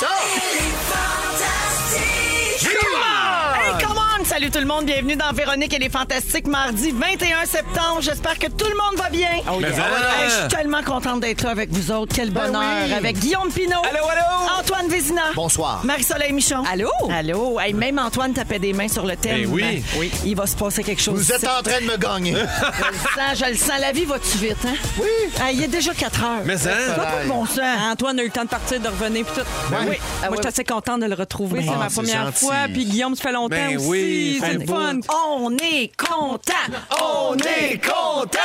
Le rythme! Qui ça? Salut tout le monde, bienvenue dans Véronique et les Fantastiques, mardi 21 septembre. J'espère que tout le monde va bien. Mais Hey, hein? je suis tellement contente d'être là avec vous autres. Quel Ben bonheur. oui. Avec Guillaume Pinot. Allô, allô? Antoine Vézina. Bonsoir. Marie-Soleil Michon. Allô? Allô? Hey, même Antoine tapait des mains sur le thème. Eh oui. oui. Il va se passer quelque chose. Vous êtes en train de me gagner. Je le sens, je le sens. La vie va-tu vite, hein? Oui. Ah, il est déjà 4 heures. Mais hein? Ça? Va pas bon sens. Antoine a eu le temps de partir, de revenir, puis tout. Oui. Ah, Moi, je suis assez contente de le retrouver. Ah, c'est ma première gentil. fois. Puis Guillaume, ça fait longtemps Ben aussi. oui, c'est fait le beau. fun. On est content! On est content!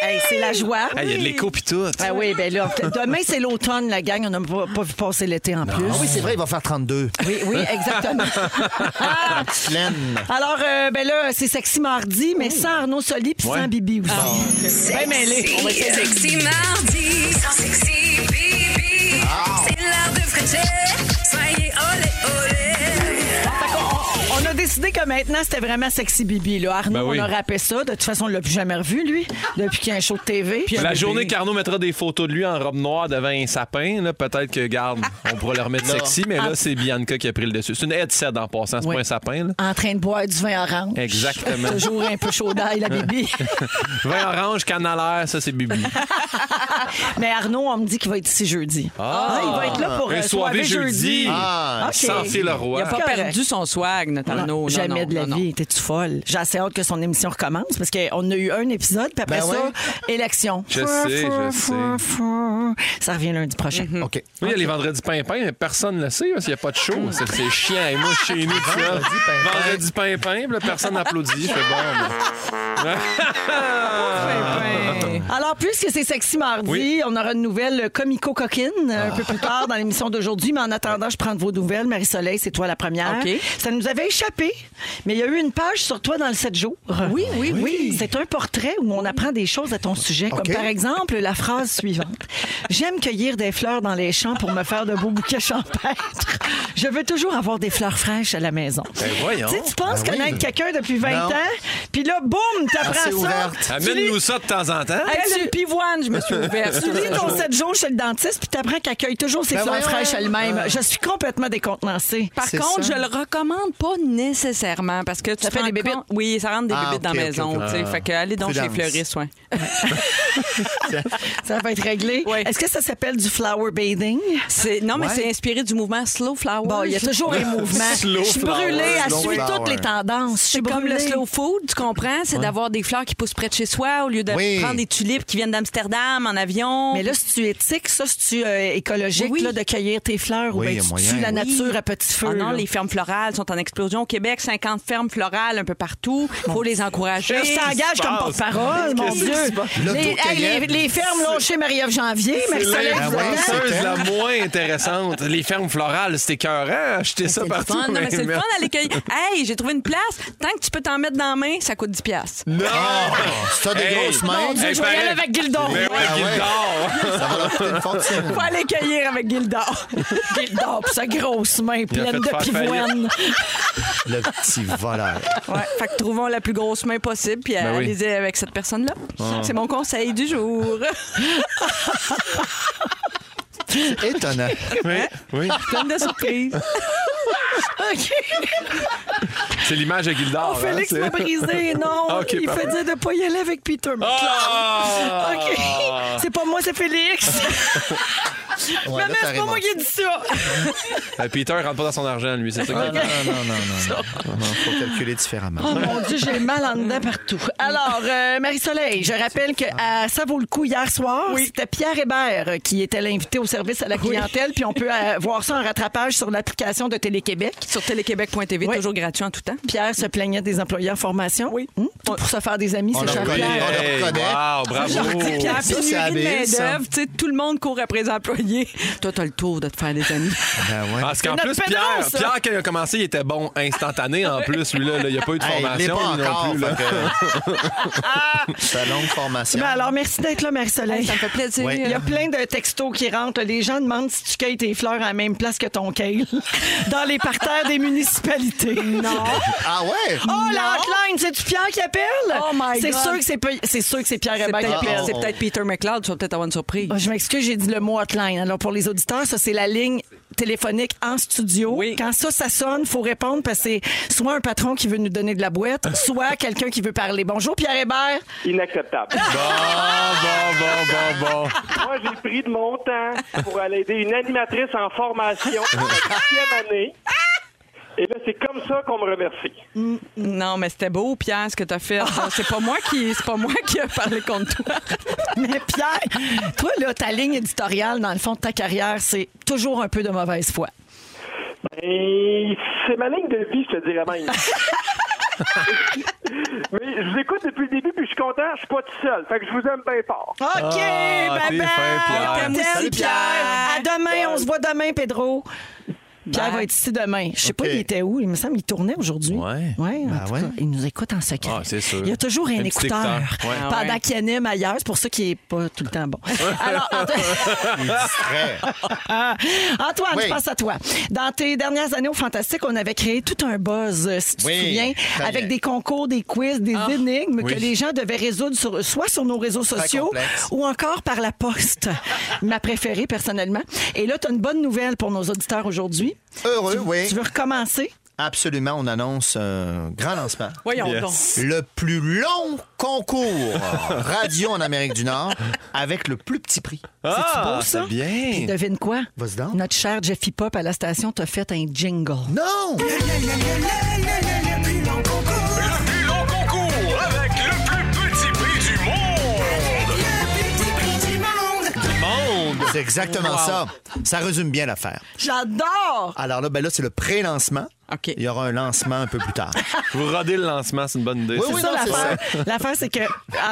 Hey, c'est la joie. Il y a de l'écho pis tout. Ben oui, ben là, demain c'est l'automne, la gang. On n'a pas, pas vu passer l'été en plus. Ah oui, c'est vrai, il va faire 32. Oui, oui, exactement. Pleine. Alors, euh, ben là, c'est sexy mardi, mais sans Arnaud Soli puis Ouais. sans Bibi aussi. Ben mêlé. On va essayer de- Sexy mardi, sans sexy bibi. C'est l'heure de Frencher. Décidé que maintenant, c'était vraiment sexy Bibi. Là. Arnaud, Ben oui. on a rappelé ça. De toute façon, on l'a plus jamais revu, lui, depuis qu'il y a un show de TV. Puis, La journée qu'Arnaud mettra des photos de lui en robe noire devant un sapin, là, peut-être que, garde, on pourra le remettre sexy, mais là, c'est Bianca qui a pris le dessus. C'est une headset en passant, c'est Oui. pas un sapin. Là. en train de boire du vin orange. Exactement. Toujours un peu chaud d'ail, la Bibi. Vin orange, canalaire, ça, c'est Bibi. mais Arnaud, on me dit qu'il va être ici jeudi. Ah. il va être là pour Un euh, soirée jeudi. Ah, OK. Sans fil le Il roi. n'a pas Correct. perdu son swag, notre Arnaud. Non, Jamais non, de la non, vie. T'es-tu folle? J'ai assez hâte que son émission recommence parce qu'on a eu un épisode, puis après Ben ça, ouais. élection. Je sais, je sais. Ça revient lundi prochain. OK. Oui, il y a les vendredis pimpin, mais personne ne le sait parce qu'il n'y a pas de show. C'est c'est chiant. Et moi, chez nous, tu vois, Vendredi pimpin. personne n'applaudit. Je fais bon. ben. Alors, puisque c'est sexy mardi, Oui. on aura une nouvelle comico-coquine euh, un peu plus tard dans l'émission d'aujourd'hui. Mais en attendant, je prends de vos nouvelles. Marie-Soleil, c'est toi la première. Ça nous avait échappé, mais il y a eu une page sur toi dans le 7 jours. Oui, oui, oui. C'est un portrait où on apprend des choses à ton sujet, comme par exemple la phrase suivante. J'aime cueillir des fleurs dans les champs pour me faire de beaux bouquets champêtres. Je veux toujours avoir des fleurs fraîches à la maison. Ben voyons. Tu sais, tu penses Ben oui. connaître quelqu'un depuis 20 Non. ans, puis là, boum, t'apprends ça. ouverte. Amène-nous ça de temps en temps. Hey, pivoine, je me suis ouverte. Tu lis ton 7 jours chez le dentiste, puis t'apprends qu'elle accueille toujours ses Ben fleurs voyons. fraîches elle-même. Je suis complètement décontenancée. Par contre, ça. je le recommande pas nécessairement parce que tu Ça fait des bébites? Oui, ça rentre des Ah, bébites dans la maison. ok. tu sais. Fait que allez donc chez fleuristes, ouais. Ça va être réglé. Oui. Est-ce que ça s'appelle du flower bathing? Non, mais Ouais. c'est inspiré du mouvement Slow Flower. Bon, il y a toujours un mouvement. Slow Je suis brûlée à suivre toutes les tendances. Je suis C'est comme le slow food, tu comprends? C'est d'avoir des fleurs qui poussent près de chez soi au lieu de Oui. prendre des tulipes qui viennent d'Amsterdam en avion. Mais là, si tu éthique, ça, si tu écologique, Oui. là, de cueillir tes fleurs, Oui, ou y bien a tu moyen. tues la Oui. nature à petit feu. Ah non, là? les fermes florales sont en explosion au Québec. 50 fermes florales un peu partout. Il faut les encourager. Je t'engage comme porte-parole, mon Dieu. Les, hey, L'autocueillette. les, les fermes là, chez Marie-Ève Janvier, Ah attend. c'est- la moins intéressante. Les fermes florales, c'était écœurant. Acheter ça partout. Non, mais c'est le fun d'aller cueillir. Hey, j'ai trouvé une place. Tant que tu peux t'en mettre dans la main, ça coûte 10 piastres. Non! Si t'as des grosses mains, Y aller avec Gildon. Mais ouais, Ah ouais. Gildor. ça va leur coûter une fortune. Faut aller cueillir avec Gildor. Gildor, pis sa grosse main pleine de pivoine. Le petit voleur. Ouais. Fait que trouvons la plus grosse main possible, puis Ben oui. allez-y avec cette personne-là. C'est mon conseil du jour. Étonnant. Oui, oui. Pleine de surprises. OK. C'est l'image de Gildor. Oh, Félix hein, m'a c'est- brisé. Non, OK, il parfait. fait dire de pas y aller avec Peter McLeod. Ah! OK. C'est pas moi, c'est Félix. Ouais, mais c'est pas moi qui ai dit ça. Euh, Peter rentre pas dans son argent, lui. C'est ça Ah, non, non, non, non, non. Non, faut calculer différemment. Oh mon Dieu, j'ai mal en dedans partout. Alors, euh, Marie-Soleil, je rappelle que à Ça vaut le coup hier soir, c'était Pierre Hébert qui était l'invité au service à la clientèle, puis on peut euh, voir ça en rattrapage sur l'application de Télé-Québec. Sur téléquébec.tv, Oui. toujours gratuit en tout temps. Pierre se plaignait des employés en formation. Oui. Pour se faire des amis, On c'est le cher reconnaît. Pierre. On le Hey, reconnaît. wow, bravo. Ça, c'est pénurie de habile, ça. main-d'œuvre, tu sais, tout le monde court après les employés. Toi, t'as le tour de te faire des amis. Ben ouais. Parce qu'en plus, Pierre. Pierre, quand il a commencé, il était bon instantané. En plus, lui, là, là, il n'y a pas eu de Hey, il formation. pas non plus, là. que- longue formation. Ben alors, merci d'être là, Marie-Soleil. Hey, ça me fait plaisir. Oui. Il y a plein de textos qui rentrent. Les gens demandent si tu cueilles tes fleurs à la même place que ton kale dans les parterres des municipalités. Non. Ah ouais? Oh, la hotline, c'est-tu Pierre qui appelle? Oh my C'est God. sûr que c'est sûr que c'est Pierre C'est Hébert qui peut-être appelle. c'est peut-être Peter McLeod, tu vas peut-être avoir une surprise. Oh, je m'excuse, j'ai dit le mot Alors, pour les auditeurs, ça, c'est la ligne téléphonique en studio. Oui. Quand ça, ça sonne, il faut répondre parce que c'est soit un patron qui veut nous donner de la boîte, soit quelqu'un qui veut parler. Bonjour, Pierre Hébert. Inacceptable. Bon, bon, bon, bon, bon. Moi, j'ai pris de mon temps pour aller aider une animatrice en formation pour la année. Et là, c'est comme ça qu'on me remercie. Non, mais c'était beau, Pierre, ce que t'as fait. C'est pas moi qui, c'est pas moi qui a parlé contre toi. Mais Pierre, toi, là, ta ligne éditoriale, dans le fond de ta carrière, c'est toujours un peu de mauvaise foi. Et c'est ma ligne de vie, je te dirais même. Mais je vous écoute depuis le début, puis je suis content, je suis pas tout seul. Fait que je vous aime bien fort. OK, Ah, bye bye. fin, Pierre. T'aimes aussi, Salut, Pierre. Pierre. À demain, on se voit demain, Pedro. Pierre va être ici demain. Je sais pas, il était où? Il me semble qu'il tournait aujourd'hui. Ouais. Ouais, en Ben ouais. cas, il nous écoute en secret. Ah, c'est sûr. Il y a toujours un, écouteur, écouteur. Ouais. pendant Ah qu'il anime ailleurs. C'est pour ça qu'il est pas tout le temps bon. Alors, distrait. Ah, Antoine, Oui. je passe à toi. Dans tes dernières années au Fantastique, on avait créé tout un buzz, si tu Oui, te souviens, avec des concours, des quiz, des énigmes Oui. que les gens devaient résoudre sur- soit sur nos réseaux sociaux ou encore par la poste. Ma préférée, personnellement. Et là, tu as une bonne nouvelle pour nos auditeurs aujourd'hui. Heureux, oui. Tu veux recommencer? Absolument, on annonce un grand lancement. Voyons Yes. donc. Le plus long concours radio en Amérique du Nord avec le plus petit prix. Ah, beau, ça? c'est bien. Puis devine quoi? Vas-y donc. Notre cher Jeffy Pop à la station t'a fait un jingle. Non! C'est exactement ça. Ça résume bien l'affaire. J'adore! Alors là, ben là, c'est le pré-lancement. OK. Il y aura un lancement un peu plus tard. Vous rodez le lancement, c'est une bonne idée. Oui, oui, C'est ça l'affaire. L'affaire, c'est que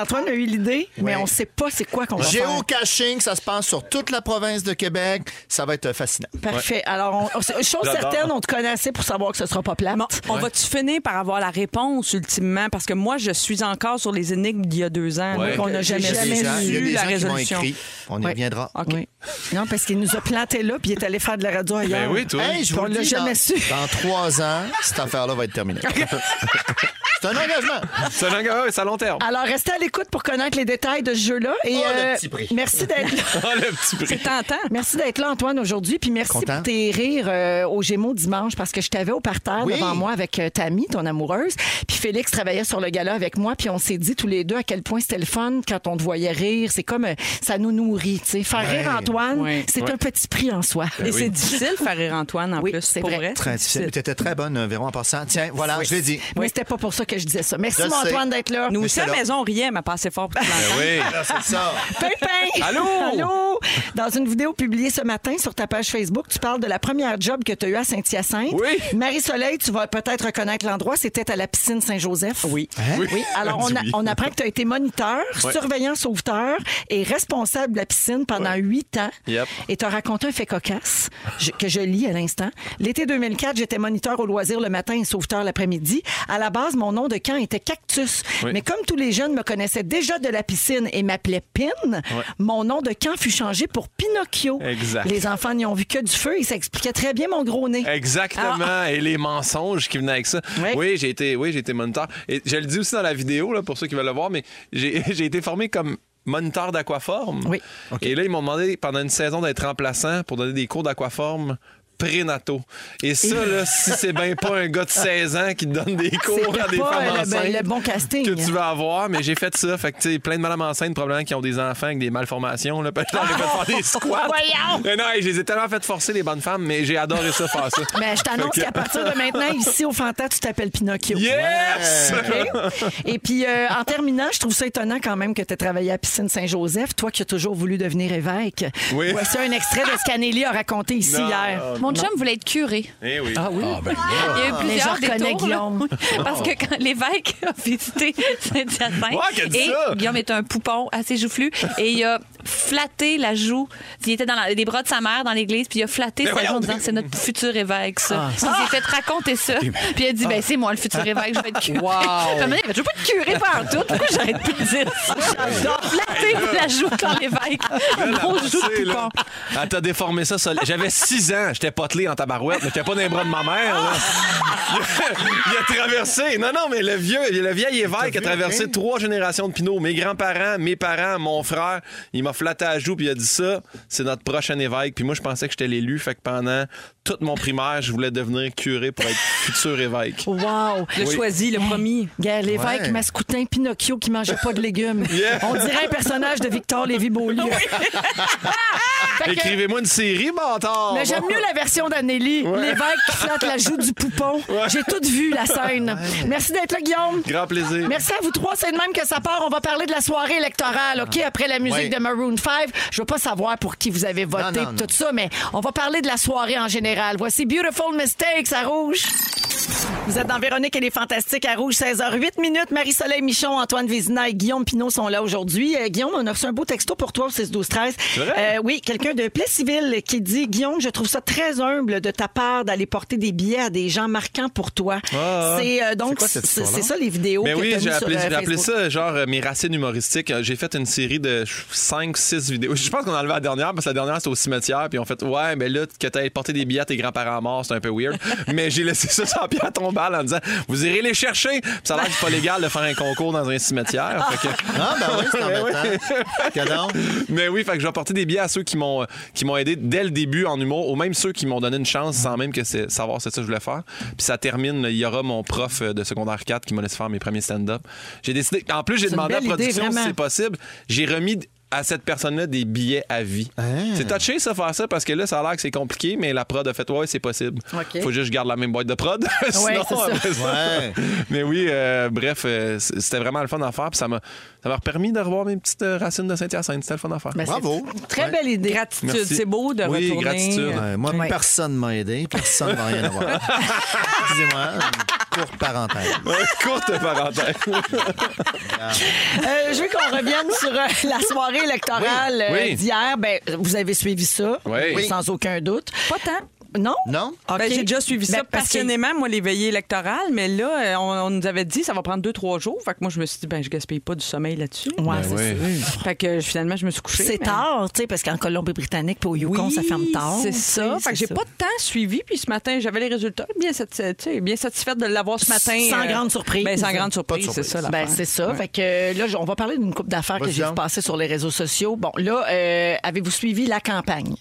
Antoine a eu l'idée, mais on sait pas c'est quoi qu'on va faire. Géocaching, ça se passe sur toute la province de Québec. Ça va être fascinant. Parfait. Alors, on, on- chose certaine, on te connaît assez pour savoir que ce sera pas plate. Bon, on va-tu finir par avoir la réponse ultimement? Parce que moi, je suis encore sur les énigmes d'il y a deux ans. Ouais. qu'on n'a jamais, jamais gens, il y a vu des la gens qui m'ont résolution. écrit. On y reviendra. OK. Oui. Non, parce qu'il nous a planté là, puis il est allé faire de la radio ailleurs. Ben oui, toi. Hey, je On l'a jamais su. dans trois ans, cette affaire-là va être terminée. c'est un engagement. C'est un ouais, c'est à long terme. Alors, restez à l'écoute pour connaître les détails de ce jeu-là. Et, Oh, le euh, petit prix. Merci d'être là. Oh, le petit prix. C'est tentant. Merci d'être là, Antoine, aujourd'hui. Puis merci Content. pour tes rires euh, aux Gémeaux dimanche parce que je t'avais au parterre Oui. devant moi avec euh, Tammy, ton amoureuse. Puis Félix travaillait sur le gala avec moi. Puis on s'est dit tous les deux à quel point c'était le fun quand on te voyait rire. C'est comme euh, ça nous nourrit. tu sais. Faire rire Antoine, Ouais. c'est un petit prix en soi. Et c'est difficile de faire rire Antoine en Oui, plus. c'est vrai. Très difficile. Très bonne, euh, Véron, en passant. Tiens, voilà, je l'ai dit. Mais c'était pas pour ça que je disais ça. Merci, mon. Antoine, d'être là. Nous Mais aussi, à la maison, on riait, mais pas assez fort pour. Ben oui. C'est ça. Pimpin! Allô? Allô? Dans une vidéo publiée ce matin sur ta page Facebook, tu parles de la première job que tu as eue à Saint-Hyacinthe. Oui. Marie-Soleil, tu vas peut-être reconnaître l'endroit, c'était à la piscine Saint-Joseph. Oui. Oui. Oui, alors on, a- Oui. on apprend que tu as été moniteur, Ouais. surveillant sauveteur et responsable de la piscine pendant huit ans. Yep. Et tu as raconté un fait cocasse je- que je lis à l'instant. L'été 2004, j'étais moniteur au loisir le matin et sauveteur l'après-midi. À la base, mon nom de camp était Cactus. Oui. Mais comme tous les jeunes me connaissaient déjà de la piscine et m'appelaient Pin, mon nom de camp fut changé pour Pinocchio. Exact. Les enfants n'y ont vu que du feu et ça expliquait très bien mon gros nez. Exactement. Et les mensonges qui venaient avec ça. Oui. Oui, j'ai été, oui, été moniteur. Et je le dis aussi dans la vidéo, là, pour ceux qui veulent le voir, mais j'ai j'ai été formé comme moniteur d'aquaforme. Oui. Et là, ils m'ont demandé pendant une saison d'être remplaçant pour donner des cours d'aquaforme prénataux. Et ça, là, si c'est bien pas un gars de 16 ans qui te donne des cours à des femmes le- enceintes le bon casting. que tu vas avoir, mais j'ai fait ça. Fait que, tu sais, plein de madames enceintes, probablement, qui ont des enfants avec des malformations, là. Ai fait faire des squats. Voyons! Mais non, je les ai tellement fait forcer, les bonnes femmes, mais j'ai adoré ça, faire ça. Mais je t'annonce qu'à partir de maintenant, ici au Fanta, tu t'appelles Pinocchio. Yes! OK? Et puis, euh, en terminant, je trouve ça étonnant quand même que tu aies travaillé à Piscine Saint-Joseph, toi qui as toujours voulu devenir évêque. Oui. Voici un extrait de ce qu'Anélie a raconté ici Non. hier. Oh, Moi, Mon chum voulait être curé. Eh oui. Ah oui? ben Il y a eu plusieurs je reconnais détours, là. Guillaume. Parce que quand l'évêque a visité Saint-Hyacinthe, Ouais, dit et ça? Guillaume est un poupon assez joufflu, et il a flatté la joue. Il était dans la- les bras de sa mère dans l'église, puis il a flatté Mais sa joue en disant c'est notre futur évêque, ça. Ah. Puis il s'est fait raconter ça. Puis il a dit ben c'est moi le futur évêque, je vais être curé. Wow. Puis à un moment donné, il a fait, je veux pas être curé par tout. Pourquoi j'arrête plus de dire ça? Flatter la joue quand l'évêque. Une grosse joue de là, poupon. Elle t'a déformé ça. solide. J'avais 6 ans. J'étais en tabarouette, mais j'étais pas dans les bras de ma mère. là. Il a, traversé. Non, non, mais le vieux, le vieil évêque a traversé ok. trois générations de Pinot. Mes grands-parents, mes parents, mon frère. Il m'a flatté à la joue puis il a dit ça, c'est notre prochain évêque. Puis moi, je pensais que j'étais l'élu. Fait que pendant toute mon primaire, je voulais devenir curé pour être futur évêque. Wow! Le Oui. choisi, le promis. L'évêque Ouais. mascoutin Pinocchio qui mangeait pas de légumes. Yeah. On dirait un personnage de Victor Lévy-Beaulieu. Fait que- Écrivez-moi une série, bâtard. Mais j'aime mieux la version d'Anneli. L'évêque qui flatte la joue du poupon. J'ai tout vu, la scène. Merci d'être là, Guillaume. Grand plaisir. Merci à vous trois. C'est de même que ça part. On va parler de la soirée électorale, OK? Après la musique de Maroon 5. Je veux pas savoir pour qui vous avez voté, Non, non, tout ça, mais on va parler de la soirée en général. Voici Beautiful Mistakes à Rouge. Vous êtes dans Véronique et les Fantastiques à Rouge, 16h08 minutes. Marie-Soleil Michon, Antoine Vézina et Guillaume Pinot sont là aujourd'hui. Euh, Guillaume, on a reçu un beau texto pour toi au 6-12-13. vrai? Euh, oui, quelqu'un de Plessisville qui dit Guillaume, je trouve ça très humble de ta part d'aller porter des billets à des gens marquants pour toi. Ah, c'est euh, donc c'est histoire-là? c'est ça les vidéos Mais que oui, j'ai appelé, euh, j'ai appelé ça genre euh, mes racines humoristiques. J'ai fait une série de 5-6 vidéos. Je pense qu'on a enlevé la dernière parce que la dernière c'était au cimetière. Puis on fait Ouais, mais là, que t'as porté des billets à tes grands-parents morts, c'est un peu weird. mais j'ai laissé ça sur la pierre tombale en disant Vous irez les chercher. Puis ça a l'air que c'est pas légal de faire un concours dans un cimetière. Fait que- Ah, ben oui, c'est Mais embêtant. Mais oui, fait que j'ai apporté des billets à ceux qui m'ont qui m'ont aidé dès le début en humour, ou même ceux qui m'ont donné une chance sans même que c'est savoir c'est ça que je voulais faire. Puis ça termine, il y aura mon prof euh, de secondaire 4 qui m'a laissé faire mes premiers stand-up. J'ai décidé, en plus j'ai demandé à la idée, production si c'est possible. J'ai remis à cette personne-là des billets à vie. Ah. C'est touché ça faire ça parce que là ça a l'air que c'est compliqué, mais la prod a fait ouais c'est possible. OK. Faut juste que je garde la même boîte de prod. Sinon, c'est ça. après ça- Ouais. mais oui, euh, bref, euh, c'était vraiment le fun à faire. Puis ça m'a ça m'a permis de revoir mes petites euh, racines de Saint-Hyacinthe. C'était le fun à faire. Ben, c'est Bravo. Très Ouais. belle idée. Gratitude, c'est beau de Oui, retourner. gratitude. euh, Ouais, moi, Ouais. personne m'a aidé. Personne n'a rien à voir. Excusez-moi, courte parenthèse. Courte parenthèse. Euh, je veux qu'on revienne sur euh, la soirée électorale euh, Oui. d'hier. Ben, vous avez suivi ça, Oui. sans aucun doute. Pas tant. Non? Non? OK. Ben, j'ai déjà suivi Ben, ça parce que- passionnément, moi, les veillées électorales, mais là, euh, on, on nous avait dit ça va prendre deux, trois jours. Fait que moi, je me suis dit, ben, je gaspille pas du sommeil là-dessus. Ouais, Ben c'est oui. sûr. Fait que puis, je me suis couchée. C'est mais- tard, tu sais, parce qu'en Colombie-Britannique puis au Yukon, Oui, ça ferme tard. C'est ça. Fait que j'ai pas de temps suivi. Puis ce matin, j'avais les résultats. Bien, bien satisfaite de l'avoir ce matin. Sans euh, grande surprise. Ben, sans grande surprise, c'est ça. Ben, c'est ça. Ouais. Fait que euh, là, on va parler d'une coupe d'affaires que j'ai passer sur les réseaux sociaux. Bon, là, euh, avez-vous suivi la campagne?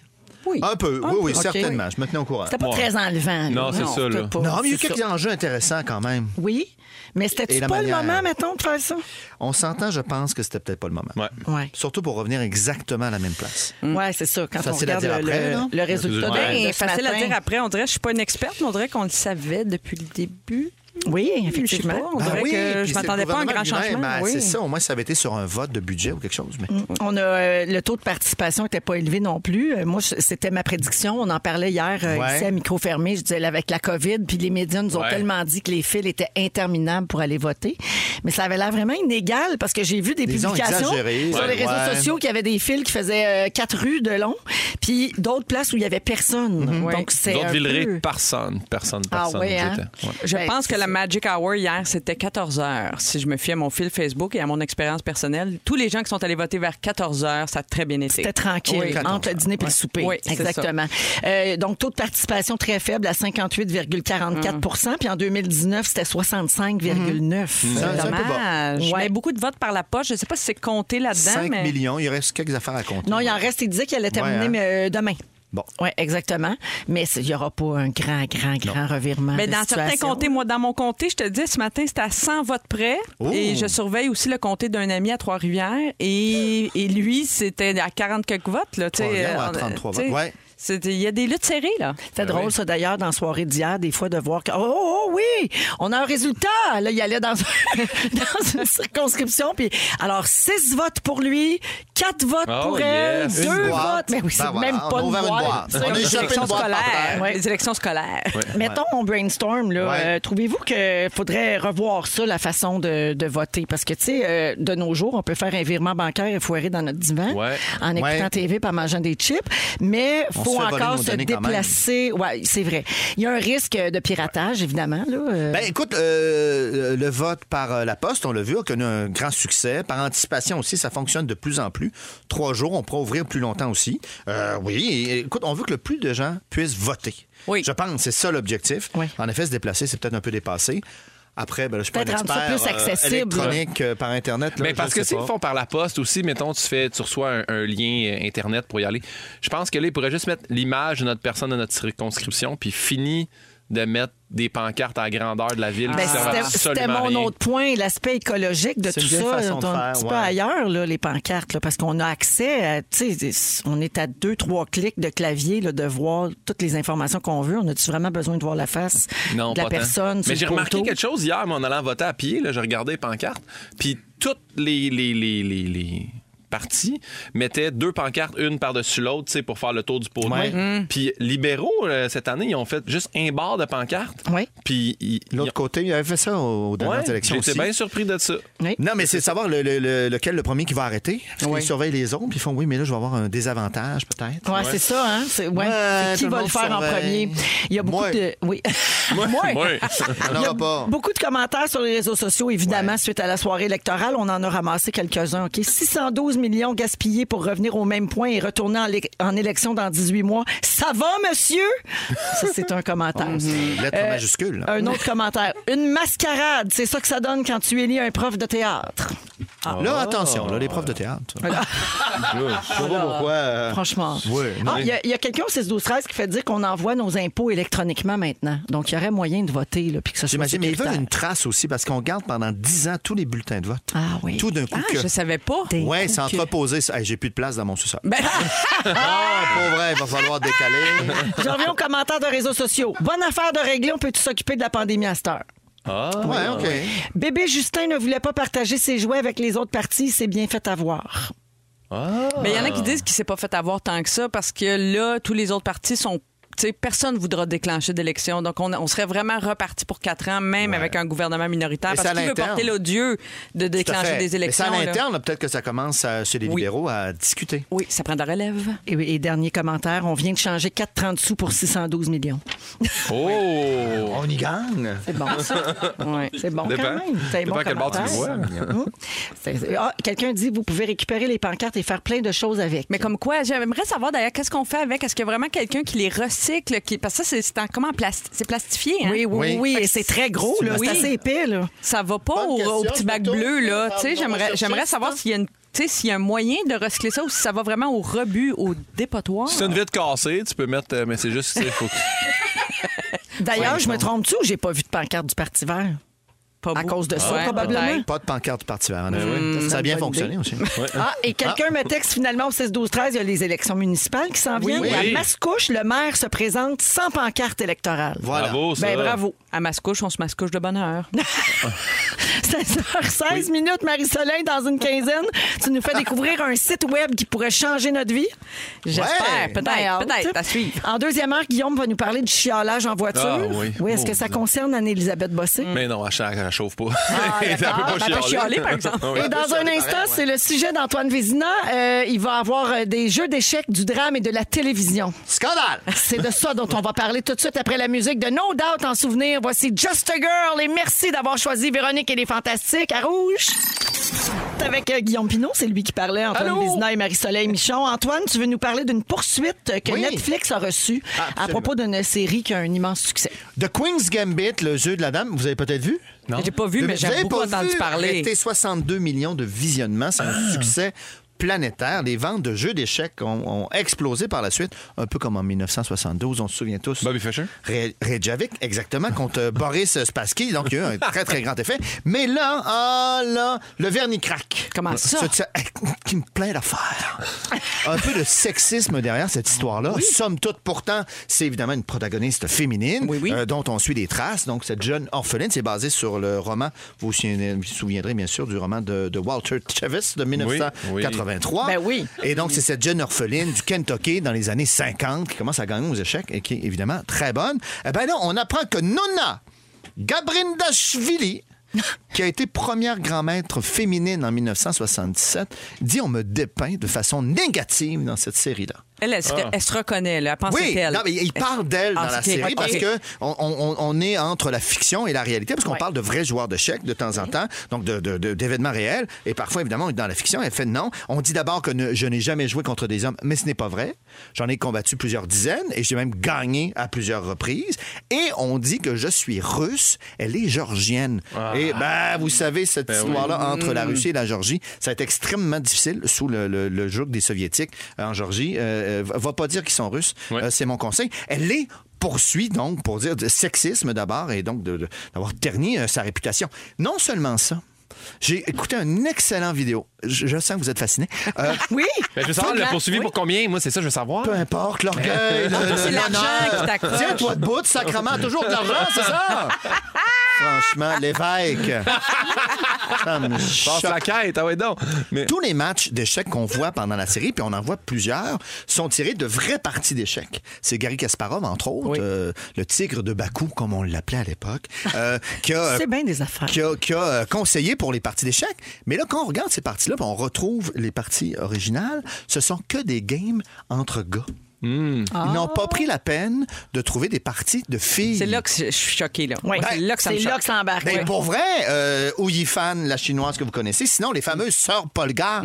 Oui. Un peu, oui, oui, certainement. Je me tenais au courant. C'était pas Ouais. très enlevant. là. Non, c'est ça, c'était là. pas- Non, mais il y a quelques enjeux intéressants quand même. Oui, mais la pas manière. le moment, mettons, de faire ça? On s'entend, je pense que c'était peut-être pas le moment. Ouais. Ouais. Surtout pour revenir exactement à la même place. Ouais, c'est ça. Quand Facile on à regarde dire le, après, le- non? le résultat facile à dire après. On dirait, je suis pas une experte, mais on dirait qu'on le savait depuis le début. Oui, Je sais effectivement. pas. On Ben oui, que je c'est m'attendais le pas à un grand changement. Ben, oui. C'est ça, au moins ça avait été sur un vote de budget ou quelque chose. Mais... On a euh, le taux de participation n'était pas élevé non plus. Euh, moi, c'était ma prédiction. On en parlait hier euh, Ouais. ici à micro fermé. Je disais avec la COVID, puis les médias nous ont Ouais. tellement dit que les fils étaient interminables pour aller voter. Mais ça avait l'air vraiment inégal parce que j'ai vu des publications exagéré. sur les réseaux Ouais. sociaux qui avaient des fils qui faisaient euh, quatre rues de long, puis d'autres places où il y avait personne. Oui. Donc c'est D'autres peu... personne, personne, Ah personne. oui, hein? Je Ben, pense que la. Magic Hour hier, c'était 14 heures. Si je me fie à mon fil Facebook et à mon expérience personnelle, tous les gens qui sont allés voter vers 14 heures, ça a très bien été. C'était tranquille, Oui. entre le dîner et le souper. Oui, Exactement. Euh, donc, taux de participation très faible à 58,44% Puis en 2019, c'était 65,9 C'est un- c'est. Dommage. Ouais. Mais beaucoup de votes par la poche. Je ne sais pas si c'est compté là-dedans. 5 mais... millions, il reste quelques affaires à compter. Non, il en reste. Il disait qu'il allait terminer Ouais, hein? mais, euh, demain. Bon. Oui, exactement. Mais c'est- il n'y aura pas un grand, grand, grand revirement. Mais de dans certains comtés, moi, dans mon comté, je te dis, ce matin, c'était à 100 votes près. Oh. Et je surveille aussi le comté d'un ami à Trois-Rivières. Et, et lui, c'était à 40 quelques votes. Là, euh, à 33 tu sais, votes. Ouais. C'est- Il y a des luttes serrées, là. C'était Ben drôle, ça, d'ailleurs, dans la soirée d'hier, des fois, de voir que, oh, oh, oh, oui, on a un résultat. Là, il allait dans, dans une circonscription. Puis, alors, six votes pour lui, quatre votes Oh, pour elle, yes. deux boîte. votes. Mais oui, c'est Ben même on pas a une boîte. boîte. C'est On a une élections une boîte. Ouais. Les élections scolaires. Mettons, on brainstorm, là. Ouais. euh, Trouvez-vous qu'il faudrait revoir ça, la façon de, de voter? Parce que, tu sais, euh, de nos jours, on peut faire un virement bancaire et foirer dans notre divan Ouais. en écoutant Ouais. TV et en mangeant des chips. Mais On faut voler encore se déplacer. Oui, c'est vrai. Il y a un risque de piratage, évidemment. Là. euh. Ben écoute, euh, le vote par euh, la poste, on l'a vu, a connu un grand succès. Par anticipation aussi, ça fonctionne de plus en plus. Trois jours, on pourra ouvrir plus longtemps aussi. Euh, oui, et, écoute, on veut que le plus de gens puissent voter. Oui. Je pense, c'est ça l'objectif. Oui. En effet, se déplacer, c'est peut-être un peu dépassé. Après, ben, là, je suis pas un Peut-être rendre ça expert plus euh, accessible. électronique euh, par Internet. là, Mais je parce que s'ils le font par la poste aussi, mettons, tu fais, tu reçois un, un lien euh, Internet pour y aller. Je pense que là, ils pourraient juste mettre l'image de notre personne dans notre circonscription, puis fini de mettre des pancartes à la grandeur de la ville. Ben, c'était- mon rien. autre point, l'aspect écologique de C'est tout ça. façon de un faire, petit ouais. peu ailleurs, là, les pancartes, là, parce qu'on a accès à, tu sais, on est à deux, trois clics de clavier là, de voir toutes les informations qu'on veut. On a-tu vraiment besoin de voir la face Non, de la personne? sur Mais j'ai remarqué poteau? quelque chose hier, moi, en allant voter à pied. Là, j'ai regardé les pancartes. Puis toutes les, les, les, les, les partis mettaient deux pancartes, une par-dessus l'autre, pour faire le tour du pot. Ouais. Mm. Puis libéraux, euh, cette année, ils ont fait juste un bar de pancartes. Oui. Puis ils- ils L'autre côté, il avait fait ça aux, dernières Ouais, élections J'étais bien surpris de ça. Oui. Non, mais c'est de savoir le- le- le- lequel le premier qui va arrêter. Parce qu'ils surveillent les autres, puis ils font oui, mais là, je vais avoir un désavantage peut-être. Ouais, c'est ça, hein? C'est, ouais. Ouais, C'est qui va le faire en premier? Il y a beaucoup Moi. de. Oui. Moi. Ouais. On Il y a n'aura pas. beaucoup de commentaires sur les réseaux sociaux, évidemment, suite à la soirée électorale. On en a ramassé quelques-uns. OK? 612 millions gaspillés pour revenir au même point et retourner en, élection dans 18 mois. Ça va, monsieur? Ça, c'est un commentaire. Lettre Euh, majuscule. Un autre commentaire. Une mascarade, c'est ça que ça donne quand tu élis un prof de théâtre. Là, attention, là, les profs de théâtre. Là, je sais pas pourquoi. euh, Franchement. Oui, non. Ah, Il y a- il y, a quelqu'un au 6-12-13 qui fait dire qu'on envoie nos impôts électroniquement maintenant. Donc, il y aurait moyen de voter, là, puis que ça soit J'imagine, mais ils veulent sécuritaire. une trace aussi parce qu'on garde pendant 10 ans tous les bulletins de vote. Ah oui. Tout d'un coup Ah, que. je savais pas. Ouais, c'est entreposé. ça. Hey, J'ai plus de place dans mon sous-sol. Ben, Ah, pour vrai, il va falloir décaler. J'en reviens aux commentaires de réseaux sociaux. Bonne affaire de régler, on peut-tu s'occuper de la pandémie à cette heure? Ah, Ouais, OK. Bébé Justin ne voulait pas partager ses jouets avec les autres parties, il s'est bien fait avoir. Mais il y en a qui disent qu'il s'est pas fait avoir tant que ça parce que là, tous les autres partis sont. Personne ne voudra déclencher d'élection. Donc, on, on serait vraiment reparti pour quatre ans, même avec un gouvernement minoritaire. Mais parce c'est à qu'il veut porter l'odieux de à déclencher des Mais élections. c'est à là. l'interne, là, peut-être que ça commence à- chez les Oui. libéraux à discuter. Oui, ça prend de la relève. Et, et dernier commentaire, on vient de changer 4,30 sous pour 612 millions. Oh! On y gagne. C'est bon, ça. Ouais. C'est bon Dépend. quand même. C'est bon quel bord tu le commentaire. vois. C'est- ah, Quelqu'un dit vous pouvez récupérer les pancartes et faire plein de choses avec. Mais comme quoi, j'aimerais savoir d'ailleurs qu'est-ce qu'on fait avec? Est-ce qu'il y a vraiment quelqu'un qui les recycle? Qui... Parce que ça, c'est c'est en- comment plasti- c'est plastifié. Hein? Oui, oui, Oui. c'est très gros, là. Oui. C'est assez épais, là. Ça va pas au, question, au petit bac bleu, là. Tu sais, j'aimerais, savoir s'il y a une. s'il y a un moyen de recycler ça ou si ça va vraiment au rebut, au dépotoir. Si t'as une vitre cassée, tu peux mettre. euh, Mais c'est juste, faut que- D'ailleurs, je me trompe-tu ou j'ai pas vu de pancarte du Parti vert? Pas À beau. cause de ça, Ouais, probablement? peut-être. Pas de pancarte du Parti vert, en effet. Ça Ça a bien bonne fonctionné idée. aussi. Ah, et quelqu'un me texte finalement au 6-12-13, il y a les élections municipales qui s'en viennent. Oui. Et à Mascouche, le maire se présente sans pancarte électorale. Voilà. Bravo, ça. Ben bravo. À Mascouche, on se mascouche de bonheur. 16h16 minutes, Marie-Soleil, dans une quinzaine. Tu nous fais découvrir un site web qui pourrait changer notre vie? J'espère. Ouais. Ben, Peut-être. Peut-être. À suivre. En deuxième heure, Guillaume va nous parler du chiolage en voiture. Ah, oui. est-ce que ça concerne Anne-Élisabeth Bossé? Mais non, elle, cha- elle chauffe pas. Ah, Elle peut pas Ben, chialer. chialer, par exemple. Oui. Et dans un instant, c'est le sujet d'Antoine Vézina. Euh, il va avoir euh, des jeux d'échecs, du drame et de la télévision. Scandale! C'est de ça dont on va parler tout de suite après la musique de No Doubt en souvenir. Voici Just a Girl et merci d'avoir choisi Véronique et les Fantastiques à Rouge. Avec euh, Guillaume Pinot, c'est lui qui parlait, Antoine Allô? Vézina et Marie-Soleil Michon. Antoine, tu veux nous parler d'une poursuite que Oui. Netflix a reçue à propos d'une série qui a un immense succès. The Queen's Gambit, le jeu de la dame, vous avez peut-être vu? J'ai pas vu, mais j'ai beaucoup pas entendu vu? parler. Arrêté 62 millions de visionnements. C'est un succès planétaire. Les ventes de jeux d'échecs ont, ont explosé par la suite, un peu comme en 1972, on se souvient tous. Bobby Fischer? Re- Reykjavik, exactement, contre Boris Spassky. Donc, il y a eu un très, très grand effet. Mais là, ah là, le vernis craque. Comment ça? Ce- qui me plein d'affaires. Un peu de sexisme derrière cette histoire-là. Somme toute, pourtant, c'est évidemment une protagoniste féminine Oui, oui. euh, dont on suit des traces. Donc, cette jeune orpheline, c'est basé sur le roman, vous vous souviendrez bien sûr du roman de, de Walter Tevis de 1983. Ben oui. Et donc, c'est cette jeune orpheline du Kentucky dans les années 50 qui commence à gagner aux échecs et qui est évidemment très bonne. Eh bien là, on apprend que Nona Gabrindashvili, qui a été première grand-maître féminine en 1977, dit on me dépeint de façon négative dans cette série-là. Elle, elle, se, elle se reconnaît, là. Elle pense que Oui, c'est elle. non, mais il parle d'elle Ah, dans la série parce que on, on- on est entre la fiction et la réalité parce qu'on Ouais. parle de vrais joueurs d'échecs de temps en temps, donc de- de- de- d'événements réels. Et parfois, évidemment, on est dans la fiction. Elle fait non. On dit d'abord que ne- je n'ai jamais joué contre des hommes, mais ce n'est pas vrai. J'en ai combattu plusieurs dizaines et j'ai même gagné à plusieurs reprises. Et on dit que je suis russe. Elle est georgienne. Et ben, vous savez, cette histoire-là entre la Russie et la Géorgie, ça a été extrêmement difficile sous le, le, le joug des Soviétiques euh, en Géorgie. Euh, euh, va pas dire qu'ils sont russes. Ouais. Euh, c'est mon conseil. Elle les poursuit donc pour dire de sexisme d'abord et donc de- de- d'avoir terni euh, sa réputation. Non seulement ça. J'ai écouté une excellente vidéo. Je, je sens que vous êtes fasciné. Euh, Oui. Ben, je veux savoir, le poursuivi pour combien? Moi, c'est ça, je veux savoir. peu importe, l'orgueil, C'est l'argent qui t'accroche. Tiens-toi debout, sacrement, toujours de l'argent, c'est ça? Franchement, l'évêque. Ça me Passe choque. la quête, ah ouais, donc. Mais... Tous les matchs d'échecs qu'on voit pendant la série, puis on en voit plusieurs, sont tirés de vraies parties d'échecs. C'est Gary Kasparov, entre autres, Oui. euh, le tigre de Bakou, comme on l'appelait à l'époque, euh, qui a, C'est bien des affaires. qui a, qui a, euh, conseillé pour les parties d'échecs. Mais là, quand on regarde ces parties-là, on retrouve les parties originales, ce sont que des games entre gars. Ils n'ont pas pris la peine de trouver des parties de filles. C'est là que je suis choquée, là. Oui. c'est là que ça me C'est choque. là que ça embarque. Ben, ouais. Pour vrai, euh, Ouyi Fan, la chinoise que vous connaissez, sinon les fameuses sœurs Polgar,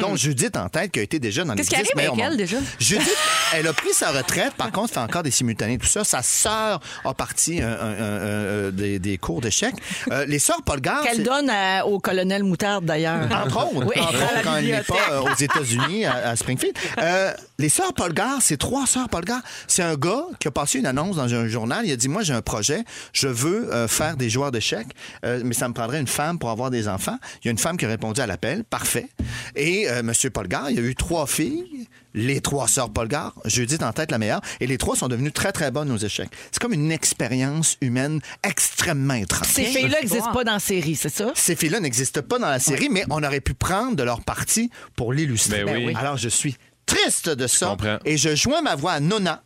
dont Judith en tête, qui a été déjà dans les Qu'est-ce qui 10 arrive avec elle, déjà? Judith, elle a pris sa retraite, par contre, fait encore des simultanés, tout ça. Sa sœur a parti un- un- un- un- des, des cours d'échecs. Euh, les sœurs Polgar, Qu'elle c'est- donne à- au colonel Moutarde, d'ailleurs. entre autres, Oui, entre quand elle n'est pas euh, aux États-Unis, à, à Springfield. Euh, les sœurs Polgar, c'est trois sœurs Polgar. C'est un gars qui a passé une annonce dans un journal. Il a dit Moi, j'ai un projet. Je veux euh, faire des joueurs d'échecs, euh, mais ça me prendrait une femme pour avoir des enfants. Il y a une femme qui a répondu à l'appel. Parfait. Et euh, M. Polgar, il y a eu trois filles. Les trois sœurs Polgar, Judith en tête la meilleure, et les trois sont devenues très très bonnes aux échecs. C'est comme une expérience humaine extrêmement étrange. Ces filles-là n'existent pas dans la série, c'est ça? Ces filles-là n'existent pas dans la série, mais on aurait pu prendre de leur partie pour l'illustrer. Ben oui. Ben oui. Alors, je suis triste de ça. comprends. Et je joins ma voix à Nona.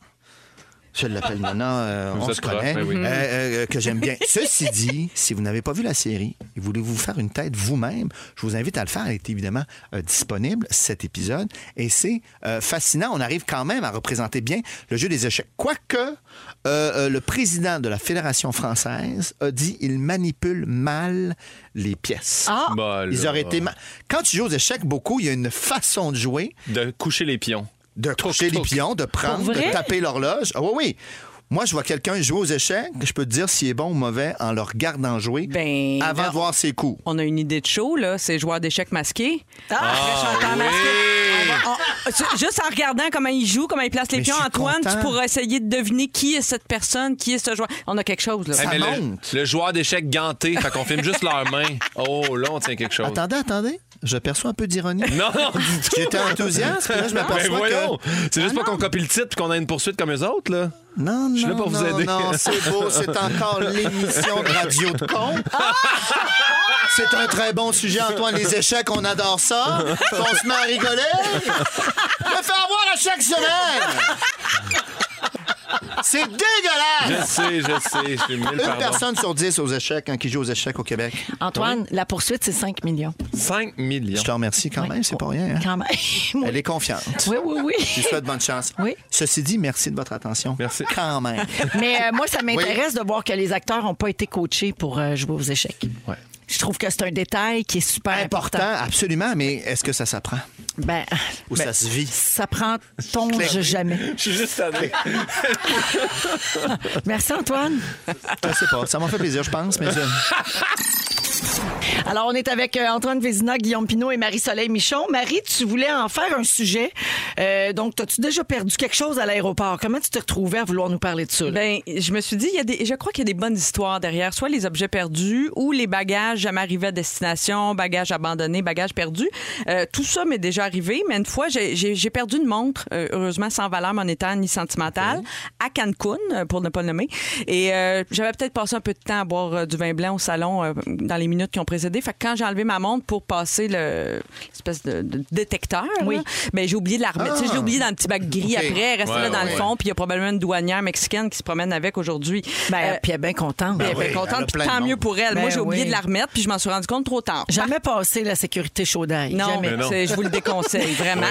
Je l'appelle Nona, euh, Vous on se connaît, oui. euh, euh, que j'aime bien. Ceci dit, si vous n'avez pas vu la série et voulez-vous faire une tête vous-même, je vous invite à le faire. Elle est évidemment euh, disponible, cet épisode. Et c'est euh, fascinant. On arrive quand même à représenter bien le jeu des échecs. Quoique, euh, le président de la Fédération française a dit il manipule mal les pièces. Ah! Bah, là. Ils auraient été ma- Quand tu joues aux échecs beaucoup, il y a une façon de jouer, De coucher les pions. de coucher les pions, de prendre, Pour vrai? de taper l'horloge. Ah oui, oui. Moi, je vois quelqu'un jouer aux échecs, je peux te dire s'il est bon ou mauvais en le regardant jouer Ben, avant de voir ses coups. On a une idée de show, là. C'est joueur d'échecs masqué. Ah! Après chanteur oui. masqué. C'est- juste en regardant comment il joue, comment il place les pions, Antoine, content. tu pourras essayer de deviner qui est cette personne, qui est ce joueur. On a quelque chose, là. Ça monte. Le, joueur d'échecs ganté, fait qu'on filme juste leurs mains. Oh, là, on tient quelque chose. Attendez, attendez. Je perçois un peu d'ironie. Non, non, du tout. J'étais enthousiaste, puis là, je m'aperçois voyons. que... C'est juste pas qu'on copie le titre puis qu'on a une poursuite comme eux autres, là. Non, non, suis là pour vous non, aider. non, c'est beau. C'est encore l'émission de radio de con. C'est un très bon sujet, Antoine. Les échecs, on adore ça. On se met à rigoler. Me fait avoir à chaque semaine. C'est Je dégueulasse. sais, je sais. Je suis mille Une pardons. personne sur dix aux échecs hein, qui joue aux échecs au Québec. Antoine, la poursuite, c'est 5 millions. 5 millions. Je te remercie quand même, c'est pas rien. hein. Quand même. Elle est confiante. Oui, oui, oui. Je lui souhaite bonne chance. Oui. Ceci dit, merci de votre attention. Merci. Quand même. Mais euh, moi, ça m'intéresse de voir que les acteurs n'ont pas été coachés pour euh, jouer aux échecs. Ouais. Je trouve que c'est un détail qui est super important. Important, absolument, mais est-ce que ça s'apprend? Ben, Ou ben, ça se vit? ça prend ton jamais? Je suis juste tanné. Merci, Antoine. Je sais pas. Ça m'a fait plaisir, je pense, mais je- Alors, on est avec euh, Antoine Vézina, Guillaume Pinot et Marie-Soleil Michon. Marie, tu voulais en faire un sujet. Euh, donc, as-tu déjà perdu quelque chose à l'aéroport? Comment tu t'es retrouvée à vouloir nous parler de ça? là? Ben, je me suis dit, il y a des, je crois qu'il y a des bonnes histoires derrière, soit les objets perdus ou les bagages jamais arrivés à destination, bagages abandonnés, bagages perdus. Euh, tout ça m'est déjà arrivé, mais une fois, j'ai- perdu une montre, euh, heureusement sans valeur monétaire ni sentimentale, à Cancun, pour ne pas le nommer. Et j'avais peut-être passé un peu de temps à boire du vin blanc au salon dans les minutes qui ont précédé. Fait que quand j'ai enlevé ma montre pour passer le l'espèce de, de détecteur, Oui. là, ben, j'ai oublié de la remettre. Sais, Je l'ai oublié dans un petit bac gris OK. après, elle restait Ouais, là dans ouais, le fond, puis il y a probablement une douanière mexicaine qui se promène avec aujourd'hui. Ben, Euh, puis elle est bien contente. elle est oui, bien contente, puis tant mieux pour elle. Ben Moi, j'ai oublié de la remettre, puis je m'en suis rendu compte trop tard. Jamais passé la sécurité chaudaille. Non, Jamais. Mais non. je vous le déconseille, vraiment.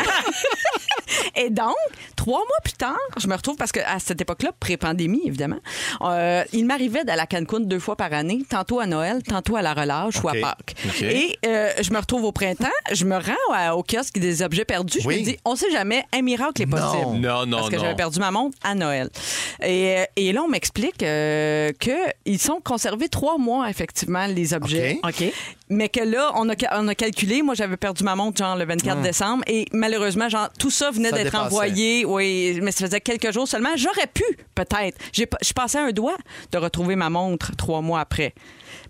Et donc, trois mois plus tard, je me retrouve, parce qu'à cette époque-là, pré-pandémie, évidemment, euh, il m'arrivait d'aller à Cancun deux fois par année, tantôt à Noël, tantôt à la relâche ou à. Pâques. Et euh, je me retrouve au printemps, je me rends à- au kiosque des objets perdus, je me dis, on sait jamais, un miracle est possible. Non, non, Parce que non. j'avais perdu ma montre à Noël. Et, euh, et là, on m'explique euh, qu'ils sont conservés trois mois, effectivement, les objets. OK. Mais que là, on a, ca- on a calculé. Moi, j'avais perdu ma montre, genre, le 24 décembre. Et malheureusement, genre, tout ça venait d'être envoyé. Oui, mais ça faisait quelques jours seulement. J'aurais pu, peut-être. Je passais un doigt de retrouver ma montre trois mois après.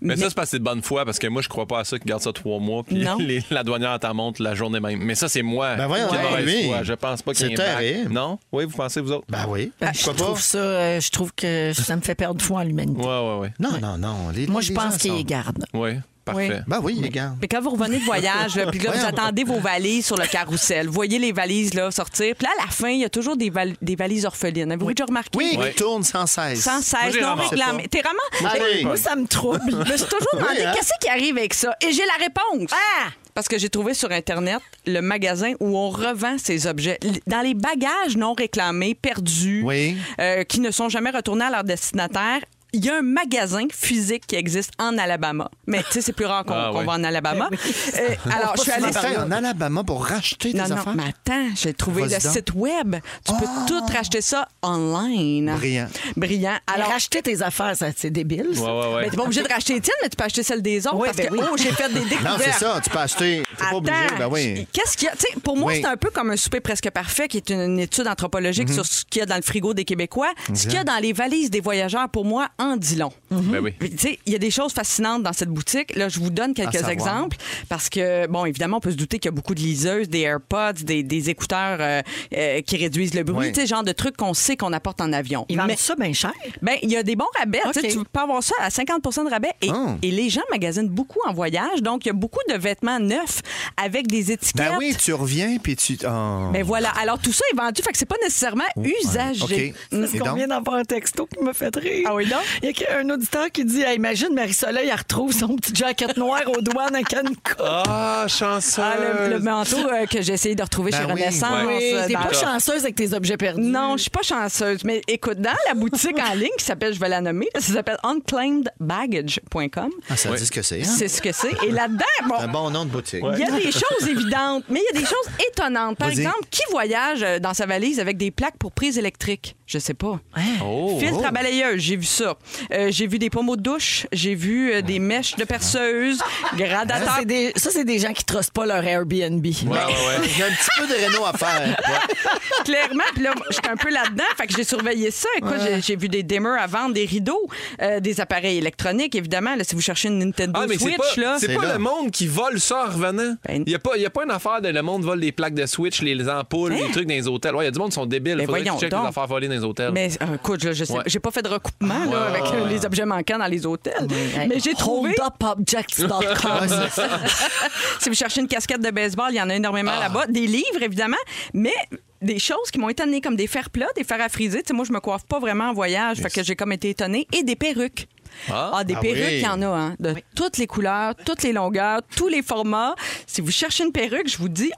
Mais, ça, c'est parce que c'est de bonne foi, parce que moi, je crois pas à ça qu'ils gardent ça trois mois, puis Non. les- la douanière t'en montre la journée même. Mais ça, c'est moi. Ben voyons, qui ai ouais, lui. foi. Je pense pas qu'il y ait. Non? Oui, vous pensez, vous autres? Ben oui. Ben, je trouve pas? ça, euh, je trouve que ça me fait perdre foi en l'humanité. Ouais, ouais, ouais. Non, non, non. Les- Moi, les je pense qu'il garde. Oui, parfait. Oui. Ben oui, les gars. Mais quand vous revenez de voyage, là, puis là, vous attendez vos valises sur le carrousel, vous voyez les valises là, sortir. Puis là, à la fin, il y a toujours des, val- des valises orphelines. Avez-vous déjà remarqué? Oui, Ouais. qui tourne sans cesse. Sans Moi, cesse, j'ai non ramassé réclamé. T'es vraiment. Allez. Moi, ça me trouble. Je me suis toujours demandé Oui, hein? qu'est-ce qui arrive avec ça? Et j'ai la réponse. Ah! Parce que j'ai trouvé sur Internet le magasin où on revend ces objets. Dans les bagages non réclamés, perdus, Oui. euh, qui ne sont jamais retournés à leur destinataire, il y a un magasin physique qui existe en Alabama. Mais tu sais, c'est plus rare qu'on Ah, va en Alabama. Euh, alors, je suis allée Tu sur... en Alabama pour racheter des Non, non, affaires? mais attends, j'ai trouvé le site web. Tu peux tout racheter ça online. Brillant. Brillant. Alors, Alors, racheter tes affaires, c'est débile. ça. Ouais, ouais, ouais. mais t'es pas obligé de racheter les tiennes, mais tu peux acheter celles des autres parce ben que, oui. oh, j'ai fait des découvertes. Non, c'est ça. Tu peux acheter. T'es pas obligé. Attends, Ben oui. Qu'est-ce qu'il y a? Tu sais, pour moi, Oui. c'est un peu comme un souper presque parfait, qui est une, une étude anthropologique sur ce qu'il y a dans le frigo des Québécois. Ce qu'il y a dans les valises des voyageurs, pour moi, en dit long. Ben oui. Tu sais, il y a des choses fascinantes dans cette boutique. Là, je vous donne quelques exemples parce que, bon, évidemment, on peut se douter qu'il y a beaucoup de liseuses, des AirPods, des, des écouteurs euh, euh, qui réduisent le bruit, Oui. tu sais, genre de trucs qu'on sait qu'on apporte en avion. Ils vendent ça bien cher. ben, il y a des bons rabais. Tu sais, OK. Tu peux avoir ça à 50% de rabais. Et, Oh. et les gens magasinent beaucoup en voyage. Donc, il y a beaucoup de vêtements neufs avec des étiquettes. Ben oui, tu reviens puis tu. oh. Ben voilà. Alors, tout ça est vendu. Fait que c'est pas nécessairement usagé. OK. Mm. D'avoir un texto qui me fait rire. Ah oui, donc? Il y a un auditeur qui dit Hey, Imagine Marie-Soleil, elle retrouve son petit jacket noir aux douanes à Cancun. Ah, chanceux. Ah, le, le manteau euh, que j'ai essayé de retrouver Ben chez oui. Renaissance. Oui, euh, t'es pas chanceuse avec tes objets perdus. Non, je suis pas chanceuse. Mais écoute, dans la boutique en ligne qui s'appelle, je vais la nommer, ça s'appelle unclaimedbaggage.com. Ah, ça dit ce que c'est. hein? C'est ce que c'est. Et là-dedans, bon, Un bon nom de boutique. Il y a des choses évidentes, mais il y a des choses étonnantes. Par exemple, qui voyage euh, dans sa valise avec des plaques pour prise électrique? Je sais pas. Oh. Filtre à balayeuse, j'ai vu ça. Euh, j'ai vu des pommeaux de douche, j'ai vu euh, des mèches de perceuse, Ça, gradateurs. c'est des, ça, c'est des gens qui trustent pas leur Airbnb. Ouais, ouais, ouais. J'ai un petit peu de réno à faire. Clairement, puis là, j'étais un peu là-dedans, fait que j'ai surveillé ça. Écoute, j'ai- j'ai vu des dimmers à vendre, des rideaux, euh, des appareils électroniques, évidemment. Là, si vous cherchez une Nintendo Ah, mais c'est Switch, pas, là. c'est C'est pas là. le monde qui vole ça en revenant. Ben- Il n'y a, pas- y a pas une affaire de le monde vole des plaques de Switch, les ampoules, les trucs dans les hôtels. Ouais, il y a du monde qui sont débiles. Faudrait que Ben voyons tu checkes donc. les affaires volées dans les hôtels. Mais euh, écoute, je, je sais, Ouais. j'ai pas fait de recoupement là, avec euh, les objets manquants dans les hôtels. Mais j'ai trouvé. Holdupobjects.com. si vous cherchez une casquette de baseball, il y en a énormément Ah. là-bas. Des livres, évidemment, mais des choses qui m'ont étonnée, comme des fers plats, des fers à friser. Tu sais, moi, je me coiffe pas vraiment en voyage, fait que j'ai comme été étonnée. Et des perruques. Ah. des Ah perruques, oui. il y en a, hein, de toutes les couleurs, toutes les longueurs, tous les formats. Si vous cherchez une perruque, je vous dis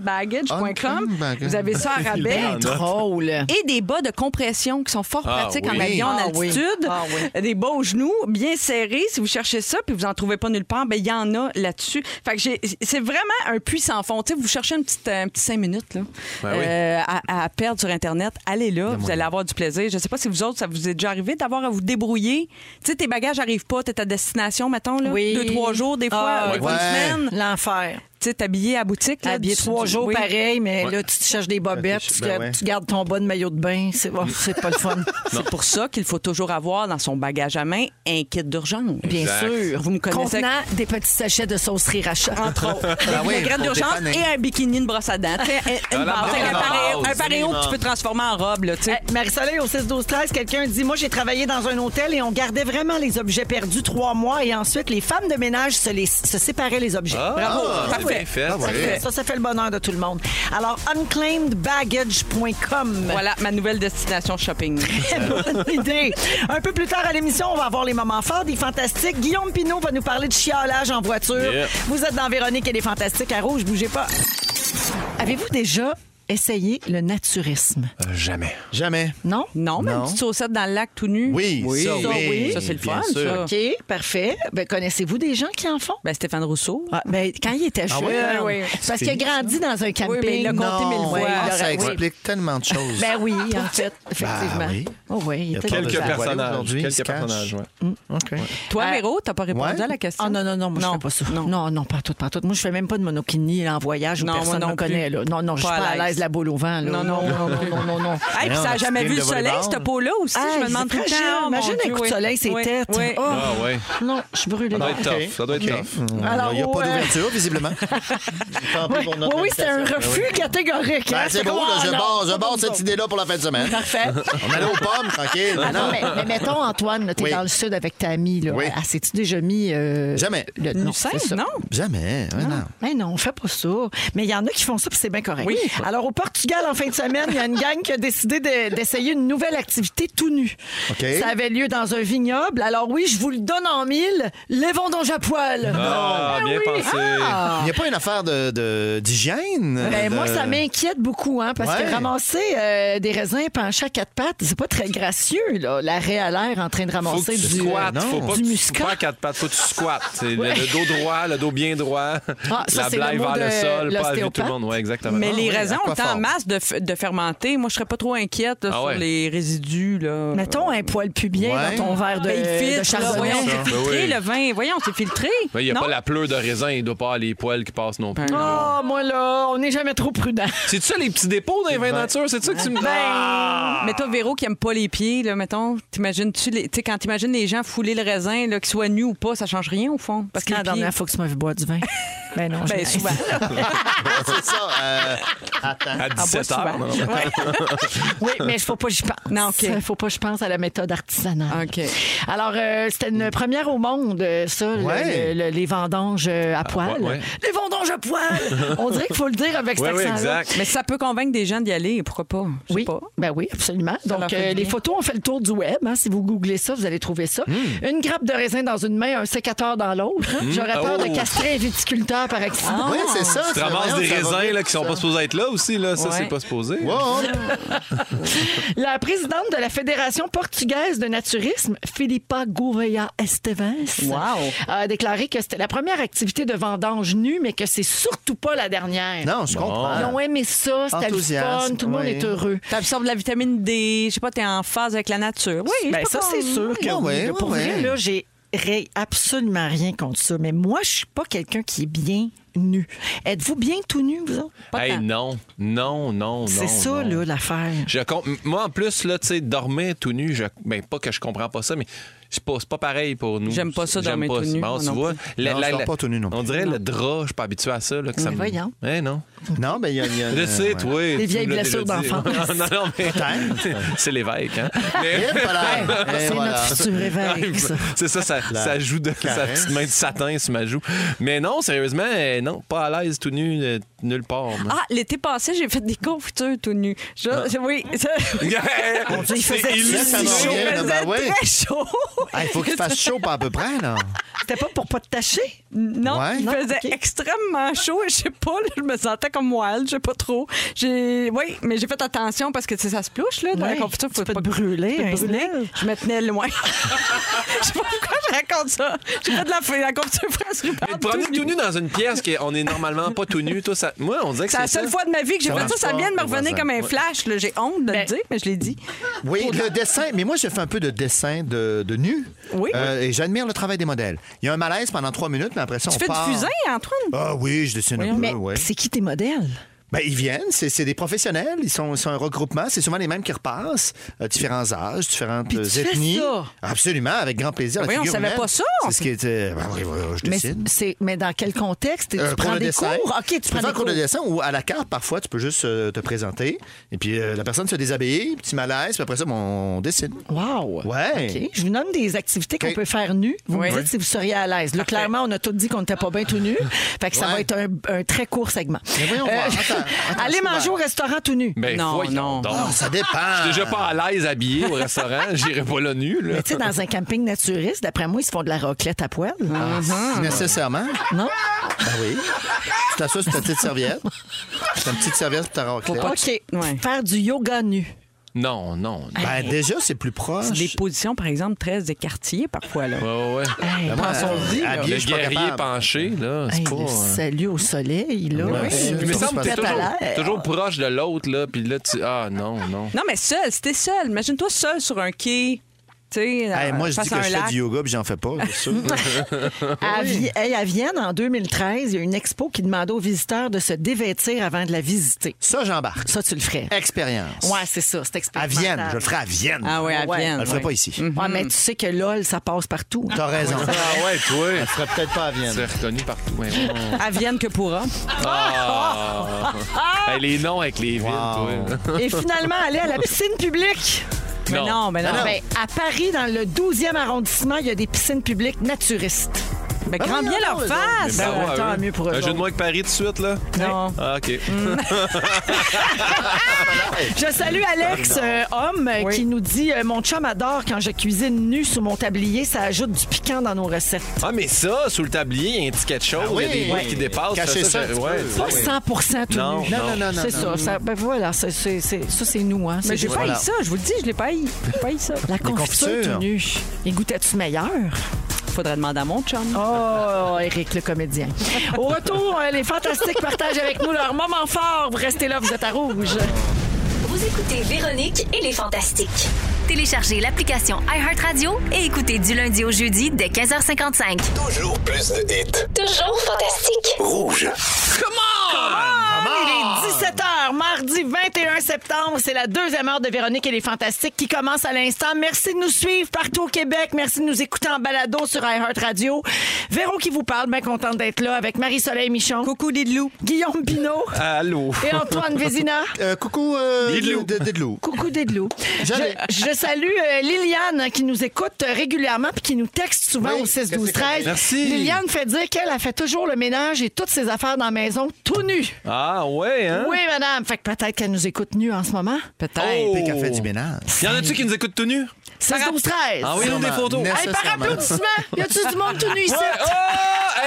baggage. Vous avez ça à rabais. Ben Drôle. Et des bas de compression qui sont fort Ah pratiques en avion en Ah oui. altitude. Ah oui. Des bas aux genoux, bien serrés. Si vous cherchez ça puis vous en trouvez pas nulle part, ben il y en a là-dessus. Fait que j'ai- c'est vraiment un puits sans fond. Tu sais, vous cherchez un petit, un petit cinq minutes là, Ben oui. euh, à, à perdre sur Internet, allez là, vous allez avoir du plaisir. Je sais pas si vous autres, ça vous est déjà arrivé d'avoir à vous débrouiller. Tu Tu sais, tes bagages arrivent pas, t'es à destination, mettons, là. Oui. Deux, trois jours, des fois, Ah, des fois ouais. une semaine. L'enfer. Tu sais, à boutique, là. Habillé trois jours oui. pareil, mais là, tu te cherches des bobettes, Ben tu, gardes- ouais. tu gardes ton bas de maillot de bain. C'est pas le fun. C'est pour ça qu'il faut toujours avoir dans son bagage à main un kit d'urgence. Bien sûr. Vous me connaissez. Contenant des petits sachets de sauce riracha. Entre autres. Ben oui, une graine pour d'urgence et un bikini, une brosse à dents. Un- une la base, base, un la paréo- que tu peux transformer en robe, là, tu sais. Eh, Marie-Soleil, au 6-12-13, quelqu'un dit Moi, j'ai travaillé dans un hôtel et on gardait vraiment les objets perdus trois mois et ensuite, les femmes de ménage se, les, se séparaient les objets. Bravo, fait. Ah, ouais. Ça, ça fait le bonheur de tout le monde. Alors, unclaimedbaggage.com. Voilà ma nouvelle destination shopping. Bonne idée. Un peu plus tard à l'émission, on va avoir les moments forts des fantastiques. Guillaume Pinot va nous parler de chiolage en voiture. Yeah. Vous êtes dans Véronique et les fantastiques à rouge, bougez pas. Avez-vous déjà essayé le naturisme? Euh, jamais. Jamais. Non? Non, mais une petite saucette dans le lac tout nu. Oui, ça, Ça, oui. oui. Ça, c'est le fun, sûr. ça. OK, parfait. Ben, connaissez-vous des gens qui en font? Ben, Stéphane Rousseau. Ah, ben, quand il était jeune, oui? Oui, oui. parce qu'il a grandi dans un camping. mais il l'a compté Non, mille fois. Ah, ça oui. explique tellement de choses. Ben oui, en fait, effectivement. Ben oui. Oh oui, il y a Quelques personnages. Quelques personnages, ouais. OK. Toi, Euh, Véro, t'as pas répondu à la question? Ah non, non, non, moi, je Non. fais pas ça. Non. Non, pas tout, pas tout. Moi, je fais même pas de monokini en voyage où personne non me connaît. Non, non, je suis Pas à l'aise. L'aise la boule au vent. Là. Non, non. non, non, non, non, non. Hey, puis ça a la jamais vu le de soleil, cette peau-là aussi? Ah, je me demande tout le temps. Imagine un coup de soleil, c'est Oui, tête. oui. Oh, Ah ouais. Non, je suis brûlée. Ça doit être tough. Ça doit être tough. Alors, il n'y a pas d'ouverture, visiblement. Oui, pour notre oui, c'est un refus catégorique. Ben, hein. c'est beau, je barre comme cette idée-là pour la fin de semaine. Parfait. On allait aux pommes, tranquille. Ah non, mais, mettons, Antoine, tu es dans le sud avec ta amie. Oui. Ah, déjà mis. euh, Jamais. Le, non, non? Jamais. non. Mais non, on fait pas ça. Mais il y en a qui font ça, puis c'est bien correct. Oui. Alors, au Portugal, en fin de semaine, il y a une gang qui a décidé de- d'essayer une nouvelle activité tout nu. OK. Ça avait lieu dans un vignoble. Alors oui, je vous le donne en mille. Les vendanges à poil. Ah, bien pensé. Ah. Il n'y a pas une affaire de- de- d'hygiène? Ben, de- moi, ça m'inquiète beaucoup, hein, parce Ouais. que ramasser euh, des raisins penchés à quatre pattes, c'est pas très gracieux, là. L'arrêt à l'air en train de Faut que ramasser tu du. squattes. non. Faut pas Du que tu muscat. pas à quatre pattes. Faut que tu squattes. C'est le, le dos droit, le dos bien droit. Ah, ça, la c'est le blague mot vers de le sol, pas à vue de tout l'ostéopathe. le monde. Ouais, exactement. Mais Ah, les ouais. raisins en masse de, f- de fermenter. Moi, je serais pas trop inquiète là, Ah sur les résidus. Là. Mettons un poil pubien Ouais. dans ton verre de, Ben, il de filtre, là, chardonnay. voyons, c'est Ben filtré, oui. le vin. Voyons, c'est filtré. Ben, Il n'y a Non? pas la pleure de raisin, il doit pas avoir les poils qui passent non plus. Oh, moi, là, on n'est jamais trop prudent. C'est ça les petits dépôts dans les vins nature? C'est ça que tu me dis? Ben, Mais toi, Véro, qui aime pas les pieds, là, mettons, t'imagines-tu, les- tu sais, quand t'imagines les gens fouler le raisin, là, qu'ils soient nus ou pas, ça change rien au fond? Parce que les la pieds- dernière fois que tu m'as vu boire du vin? Ben non, Ben, je- souvent. c'est ça. euh, attends. À 17 souvent. heures. non, non. Oui, mais il faut pas que j'y pense. Non, faut pas que je pense à la méthode artisanale. OK. Alors, euh, c'était une première au monde, euh, ça, le- Ouais. le- le- les vendanges euh, à poil. ouais, ouais. Les vendanges à poil! On dirait qu'il faut le dire avec cet exact. Mais ça peut convaincre des gens d'y aller, pourquoi pas? Je Oui, pas. ben oui, absolument. Donc, euh, les photos ont fait le tour du web. hein. Si vous googlez ça, vous allez trouver ça. Une grappe de raisin dans une main, un sécateur dans l'autre. hein. J'aurais peur Oh. de castrer un viticulteur par accident. Oui, c'est ça. Tu ramasses des raisins là, qui sont pas supposés être là aussi. Là. Ça, Ouais. c'est pas supposé. Wow. La présidente de la Fédération portugaise de naturisme, Filipa Gouveia Esteves, Wow. a déclaré que c'était la première activité de vendange nue, mais que c'est surtout pas la dernière. Non, je comprends. Ils ont aimé ça, c'était le fun, tout le monde oui. est heureux. T'absorbes de la vitamine D, je sais pas, t'es en phase avec la nature. Oui, Ben, ça, c'est sûr que Ouais, oui. ouais, Pour vrai, là, j'ai absolument rien contre ça. Mais moi, je suis pas quelqu'un qui est bien nu. Êtes-vous bien tout nu, vous autres? Pas Hey, tant. non, non, non, non. C'est ça, non. là, l'affaire. Je com- Moi, en plus, là, tu sais, dormir tout nu, je... ben, pas que je comprends pas ça, mais c'est pas, c'est pas pareil pour nous. J'aime pas ça, J'aime dormir pas tout ça. nu, Bon, tu non vois, la- Non, la- la- pas tout nu non plus. On dirait le drap, je suis pas habitué à ça. Là, que ça Mais me... voyons. Eh, non. Non, ben il y a. il y a- Je sais, ouais. toi. Des tu vieilles me blessures d'enfance. non, non, mais c'est l'évêque, hein. Mais- voilà. Et C'est voilà. notre futur évêque, ça. C'est ça, ça, ça joue de sa petite main de satin sur ma joue. Mais non, sérieusement, non, pas à l'aise tout nu, euh, nulle part. moi. Ah, l'été passé, j'ai fait des confitures tout nu. Je- je- oui, ça, il faisait Ça, ça bien, là, ben ouais. très chaud. Il faut qu'il fasse chaud, pas à peu près, là. C'était pas pour pas te tacher? Non, Ouais. il Non, faisait ok. extrêmement chaud et je sais pas, là, je me sentais comme wild, je sais pas trop. J'ai oui, mais j'ai fait attention parce que tu sais, ça se plouche là dans Ouais, la confiture, tu peux te brûler, tu peux te un brûler. Je me tenais loin. je sais pas pourquoi je raconte ça. J'ai fait de la, la confiture France Mais Rupert. te promener tout nu dans une pièce qu'on est normalement pas tout nu, toi, ça. Moi, on dirait que C'est la c'est seule ça. fois de ma vie que j'ai Ça fait marche ça. Ça pas, vient de me les revenir voisins. comme un flash. là. J'ai honte de Ben- le dire, mais je l'ai dit. Oui, le dessin. Mais moi, je fais un peu de dessin de, de Oui. Euh, et j'admire le travail des modèles. Il y a un malaise pendant trois minutes, mais après ça, Tu on fais part. du fusain, Antoine? Ah oui, je dessine un peu, Mais ouais. c'est qui tes modèles? Ben, ils viennent, c'est c'est des professionnels, ils sont, sont un regroupement, c'est souvent les mêmes qui repassent, euh, différents âges, différentes Puis tu fais ethnies. ça? Absolument, avec grand plaisir. la Oui, on figure savait pas ça. C'est ce qui était. Ben oui, oui, je Mais, c'est, mais dans quel contexte? Tu Euh, prends de des dessin. cours? OK, tu prends des cours cours. de dessin ou à la carte, parfois, tu peux juste euh, te présenter. Et puis euh, la personne se déshabille, petit malaise, puis après ça, bon, on dessine. Wow! Ouais. OK. Je vous nomme des activités qu'on peut faire nus. Vous Oui. me dites si vous seriez à l'aise. Là, clairement, on a tous dit qu'on n'était pas bien tout nus. Fait que ça Ouais. va être un, un très court segment. Mais voyons c'est manger au restaurant tout nu. Ben, Non, non. donc. Non, ça dépend. Je suis déjà pas à l'aise habillé au restaurant. J'irai pas là nu. Là. Mais tu sais, dans un camping naturiste, d'après moi, ils se font de la raclette à poêle. Ah, Nécessairement. Non? Ben oui. Tu t'assois sur ta petite serviette. C'est une petite serviette pour ta raclette. OK. Ouais. Faire du yoga nu. Non, non. non. Ben, déjà, c'est plus proche. Des positions, par exemple, très écartillées parfois. Là. Ouais, ouais, ouais. Hey, Ben, pensons-y, là. habillé, Le je guerrier penché, là, c'est Hey, pas. le euh, salut au soleil, là. Ouais, Euh, Il me toujours, toujours proche de l'autre, là, puis là, tu. Ah, non, non. Non, mais seul, c'était seul. Imagine-toi seul sur un quai. Hey, moi, je dis que je fais du yoga puis j'en fais pas, c'est. À, hey, à Vienne, en 2013, il y a une expo qui demandait aux visiteurs de se dévêtir avant de la visiter. Ça, j'embarque. Ça, tu le ferais. Expérience. Ouais, c'est ça, c'est À. Vienne, je le ferai à Vienne. Ah oui, à Ouais. Vienne. Je le ferai ouais. pas ici. Ouais, mais tu sais que LOL, ça passe partout. T'as raison. Ah, ouais, toi. Je le ferai peut-être pas à Vienne. Es reconnu partout. Ouais, ouais. À Vienne que pourra. Ah. Hey, les noms avec les villes, toi. Et finalement, aller à la piscine publique. Mais Non. mais non. Ah, ben, à Paris, dans le 12e arrondissement, il y a des piscines publiques naturistes. Ben, grand bien leur face. Ben, Bravo à tant eux. mieux pour eux Un jeu de moins que Paris tout de suite, là? Non. Ah, OK. Je salue Alex, euh, homme, euh, qui nous dit euh, Mon chum adore quand je cuisine nu sous mon tablier, ça ajoute du piquant dans nos recettes. Ah, mais ça, sous le tablier, il y a un petit quelque chose. oui, il y a des ouais. bouts qui dépassent. Cacher ça, ça un je- petit ouais, peu. Pas 100% tout Non, nu. Non, non, non, non. C'est ça, ça. Ben voilà, c'est, c'est- c'est- ça, c'est nous. Hein. Mais C'est j'ai pas Voilà. eu ça, je vous le dis, je l'ai pas eu. J'ai pas eu ça. La confiture tout nu. Et goûtais-tu meilleur? Faudrait demander à mon chum. Oh, Eric le comédien. Au retour, euh, les Fantastiques partagent avec nous leur moment fort. Vous restez là, vous êtes à rouge. Vous écoutez Véronique et les Fantastiques. Téléchargez l'application iHeartRadio et écoutez du lundi au jeudi dès 15h55. Toujours plus de hits. Toujours fantastique. Rouge. Il est 17h, mardi 21 septembre. C'est la deuxième heure de Véronique et les Fantastiques qui commence à l'instant. Merci de nous suivre partout au Québec. Merci de nous écouter en balado sur iHeart Radio. Véro qui vous parle, bien contente d'être là avec Marie-Soleil Michon. Coucou des loups. Guillaume Pinot Allô? et Antoine Vézina. Euh, coucou, euh, Didlou. Didlou. Coucou. J'allais. Je, je salue euh, Liliane qui nous écoute régulièrement puis qui nous texte souvent Oui, au 6 que 12 c'est 13. Merci. Liliane fait dire qu'elle a fait toujours le ménage et toutes ses affaires dans la maison tout nu. Ah, ouais, hein? Oui, madame. Fait que peut-être qu'elle nous écoute nu en ce moment. Peut-être. Oh. Puis qu'elle fait du ménage. Y en a-tu qui nous écoutent tout nus? 6 12 13. Envoyez-nous des photos. Hey, par Nécessairement. applaudissement, y a-tu du monde tout nu ici? Ouais. Oh!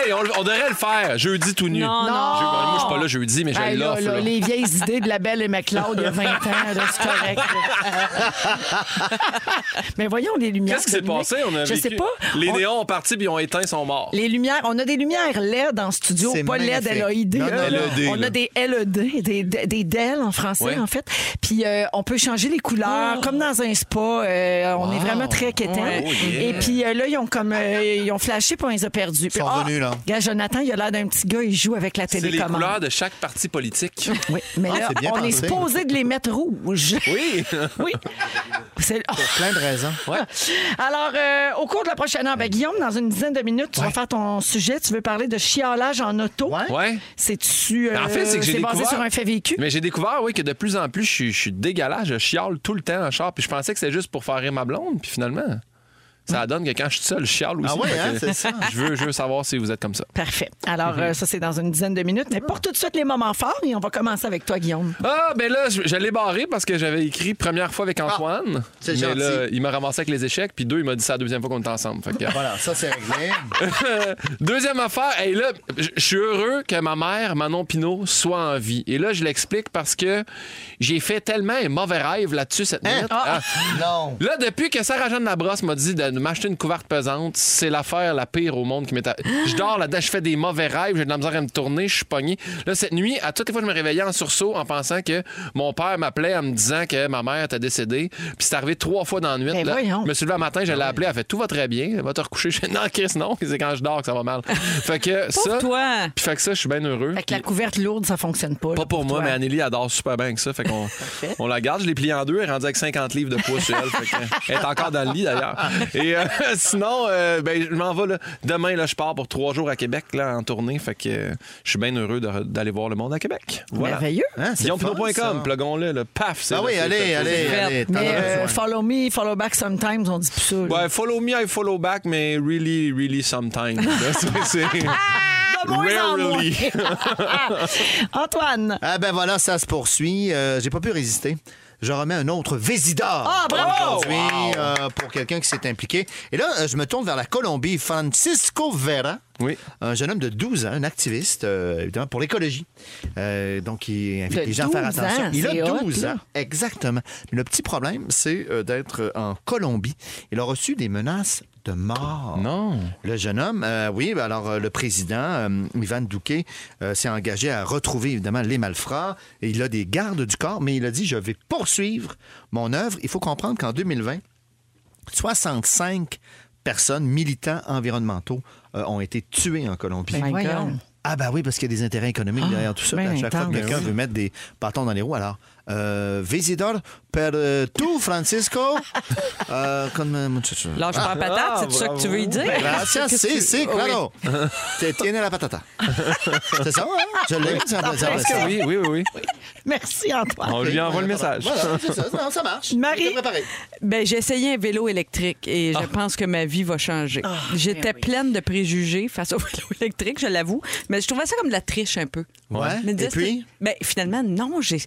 Hey, on, on devrait le faire. Jeudi tout nu. Non, non. Je- moi, je suis pas là jeudi, mais Hey, j'ai là, l'offre. là, là. les vieilles idées de la belle et McLeod il y a 20 ans, là, c'est correct. là. Mais voyons les lumières. Qu'est-ce qui s'est allumées. passé? On a Je vécu- sais pas. Les On- néons ont parti puis ils ont éteint, ils sont morts. Les lumières, on a des lumières LED en studio, C'est pas LED magnifique. LED. Non, non, là. LED, on là. a des LED, des, des DEL en français Ouais. en fait. Puis euh, on peut changer les couleurs comme dans un spa. Euh, on est vraiment très quétaine. Oh, yeah. Et puis euh, là ils ont comme euh, ils ont flashé puis on les a perdus. Puis, sont revenus, là. Gars, Jonathan, il a l'air d'un petit gars, il joue avec la C'est les télécommande. couleurs de chaque parti politique. Oui, mais Ah, là, on est supposé de les mettre rouges. Oui. Oui. C'est- oh. Plein de raisons. Ouais. Alors, euh, au cours de la prochaine heure, ben, Guillaume, dans une dizaine de minutes, tu vas faire ton sujet. Tu veux parler de chiolage en auto. Ouais. C'est-tu. euh, En fait, c'est que j'ai basé sur un fait vécu. Mais j'ai découvert, oui, que de plus en plus, je suis, je suis dégueulasse. Je chiale tout le temps en char. Puis je pensais que c'était juste pour faire rire ma blonde. Puis finalement, ça donne que quand je suis seul, je chiale aussi. Ah ouais, hein, c'est ça. Je veux, je veux savoir si vous êtes comme ça. Parfait. Alors, euh, ça, c'est dans une dizaine de minutes. Mais pour tout de suite, les moments forts. Et on va commencer avec toi, Guillaume. Ah, ben là, je, je l'ai barré parce que j'avais écrit première fois avec Antoine. c'est mais gentil. là, il m'a ramassé avec les échecs. Puis deux, il m'a dit c'est la deuxième fois qu'on est ensemble. Fait que- Voilà, ça, c'est réglé. Deuxième affaire, hey, là, je suis heureux que ma mère, Manon Pinot, soit en vie. Et là, je l'explique parce que j'ai fait tellement un mauvais rêve là-dessus cette Hein? nuit. Ah. Non. Là, depuis que Sarah-Jeanne Labrosse m'a dit de de m'acheter une couverte pesante, c'est l'affaire la pire au monde qui m'est. Je dors là-dedans, je fais des mauvais rêves, j'ai de la misère à me tourner, je suis pogné. Là, cette nuit, à toutes les fois, je me réveillais en sursaut en pensant que mon père m'appelait en me disant que ma mère était décédée. Puis c'est arrivé trois fois dans la nuit. Ben Là, voyons. je me suis levé un matin, je l'ai appelé, elle a fait tout va très bien, va te recoucher. Je fais non, Chris, non, c'est quand je dors que ça va mal. fait que ça. toi. Puis fait que ça, je suis bien heureux. Fait que la couverte lourde, ça fonctionne pas. pas pour moi, toi. mais Anneli adore super bien que ça. Fait qu'on on la garde. Je l'ai pliée en deux. Elle est rendue avec 50 livres de poids sur elle. Fait que- elle est encore dans le lit, d'ailleurs. Et euh, sinon, euh, ben, je m'en vais. Là. Demain, là, je pars pour trois jours à Québec là, en tournée. Fait que euh, je suis bien heureux de- d'aller voir le monde à Québec. Voilà. Merveilleux. Hein, c'est le fun, ça. GuillaumePinot.com, plugons-le. le Paf, c'est Ah là, oui, c'est allez, allez, fait. allez. t'en Mais as euh, besoin. follow me, follow back sometimes, on dit plus ça. là. Ouais, follow me, I follow back, mais really, really sometimes. là. C'est- c'est- De moins en moins. Rarely. Antoine. Ah ben voilà, ça se poursuit. Euh, J'ai pas pu résister. Je remets un autre Vésidor Ah, bravo! aujourd'hui euh, pour quelqu'un qui s'est impliqué. Et là, euh, je me tourne vers la Colombie. Francisco Vera, Oui. un jeune homme de 12 ans, un activiste, euh, évidemment, pour l'écologie. Euh, donc, il invite De les gens à faire 12 attention. ans, il c'est a hot, 12 là. ans, exactement. Mais le petit problème, c'est euh, d'être en Colombie. Il a reçu des menaces de mort. Non. Le jeune homme, euh, oui, ben alors euh, le président, euh, Ivan Douquet, euh, s'est engagé à retrouver évidemment les malfrats et il a des gardes du corps, mais il a dit je vais poursuivre mon œuvre. Il faut comprendre qu'en 2020, 65 personnes, militants environnementaux, euh, ont été tués en Colombie. Ben. God. Ah ben oui, parce qu'il y a des intérêts économiques derrière tout ça. ben à chaque fois que quelqu'un veut mettre des bâtons dans les roues, alors euh, Visidor per euh, tu, Francisco, euh, con muchacho. Lâche pas la patate, c'est ça que tu veux y dire? Gracias, si, si, claro. Te tiene la patata. C'est ça, hein? Je l'ai. un- Parce que oui, oui, oui, oui. Merci, Antoine. On lui envoie le message. Voilà, c'est ça. Non, ça marche. Marie? Ben, j'ai essayé un vélo électrique et Ah. je pense que ma vie va changer. J'étais pleine de préjugés face au vélo électrique, je l'avoue, mais je trouvais ça comme de la triche un peu. Ouais. Disais, Et puis? ben, finalement, non, j'ai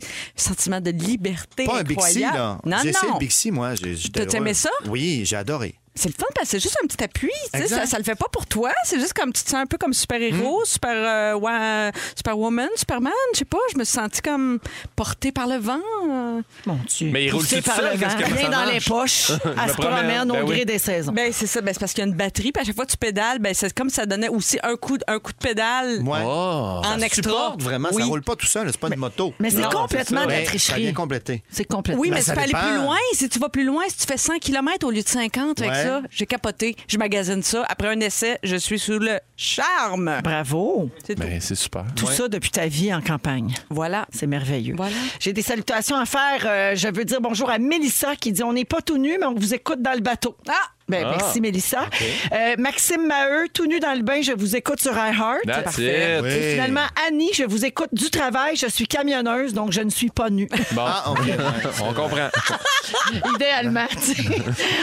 un sentiment de liberté Pas un Bixi, là. Non, J'ai essayé le Bixi, moi. J'ai- j'étais T'as aimé heureux. ça? Oui, j'ai adoré. C'est le fun parce que c'est juste un petit appui. tu sais, Exact. Ça, ça le fait pas pour toi. C'est juste comme tu te sens un peu comme super-héros, Hmm. super, euh, ouais, superwoman, superman. Je sais pas, je me suis sentie comme portée par le vent. euh. Mon Dieu. Mais il roule Poussé tout par seul, le vent. Rien ça dans marche? les poches. Elle se promène. promène au Ben oui. gré des saisons. Ben, c'est ça. Ben, c'est parce qu'il y a une batterie. Puis à chaque fois que tu pédales, ben, c'est comme ça donnait aussi un coup, de- un coup de pédale Ouais. Oh. en extra. Supporte vraiment, Oui. ça roule pas tout seul, c'est pas une moto. Mais c'est Non, complètement ça. de la Ça tricherie. vient compléter. C'est complètement. Oui, mais tu ça peux aller dépend. plus loin. Si tu vas plus loin, si tu fais 100 km au lieu de 50 avec Ouais. Ça, j'ai capoté. Je magasine ça. Après un essai, je suis sous le charme. Bravo. C'est tout. Ben, c'est super. Tout ça depuis ta vie en campagne. Voilà. C'est merveilleux. Voilà. J'ai des salutations à faire. Euh, je veux dire bonjour à Mélissa qui dit on n'est pas tout nu, mais on vous écoute dans le bateau. Ah! Ben, Merci, Mélissa. Euh, Maxime Maheu, tout nu dans le bain, je vous écoute sur iHeart. That's Parfait. it. Oui. Et finalement, Annie, je vous écoute du travail. Je suis camionneuse, donc je ne suis pas nue. Bon, Ah, OK. on comprend. Idéalement. tu sais.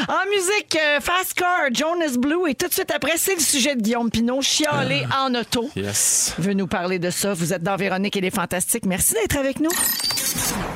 en musique, euh, Fast Car, Jonas Blue. Et tout de suite après, c'est le sujet de Guillaume Pinot, chialé en auto. Yes. veut nous parler de ça. Vous êtes dans Véronique et les Fantastiques. Merci d'être avec nous.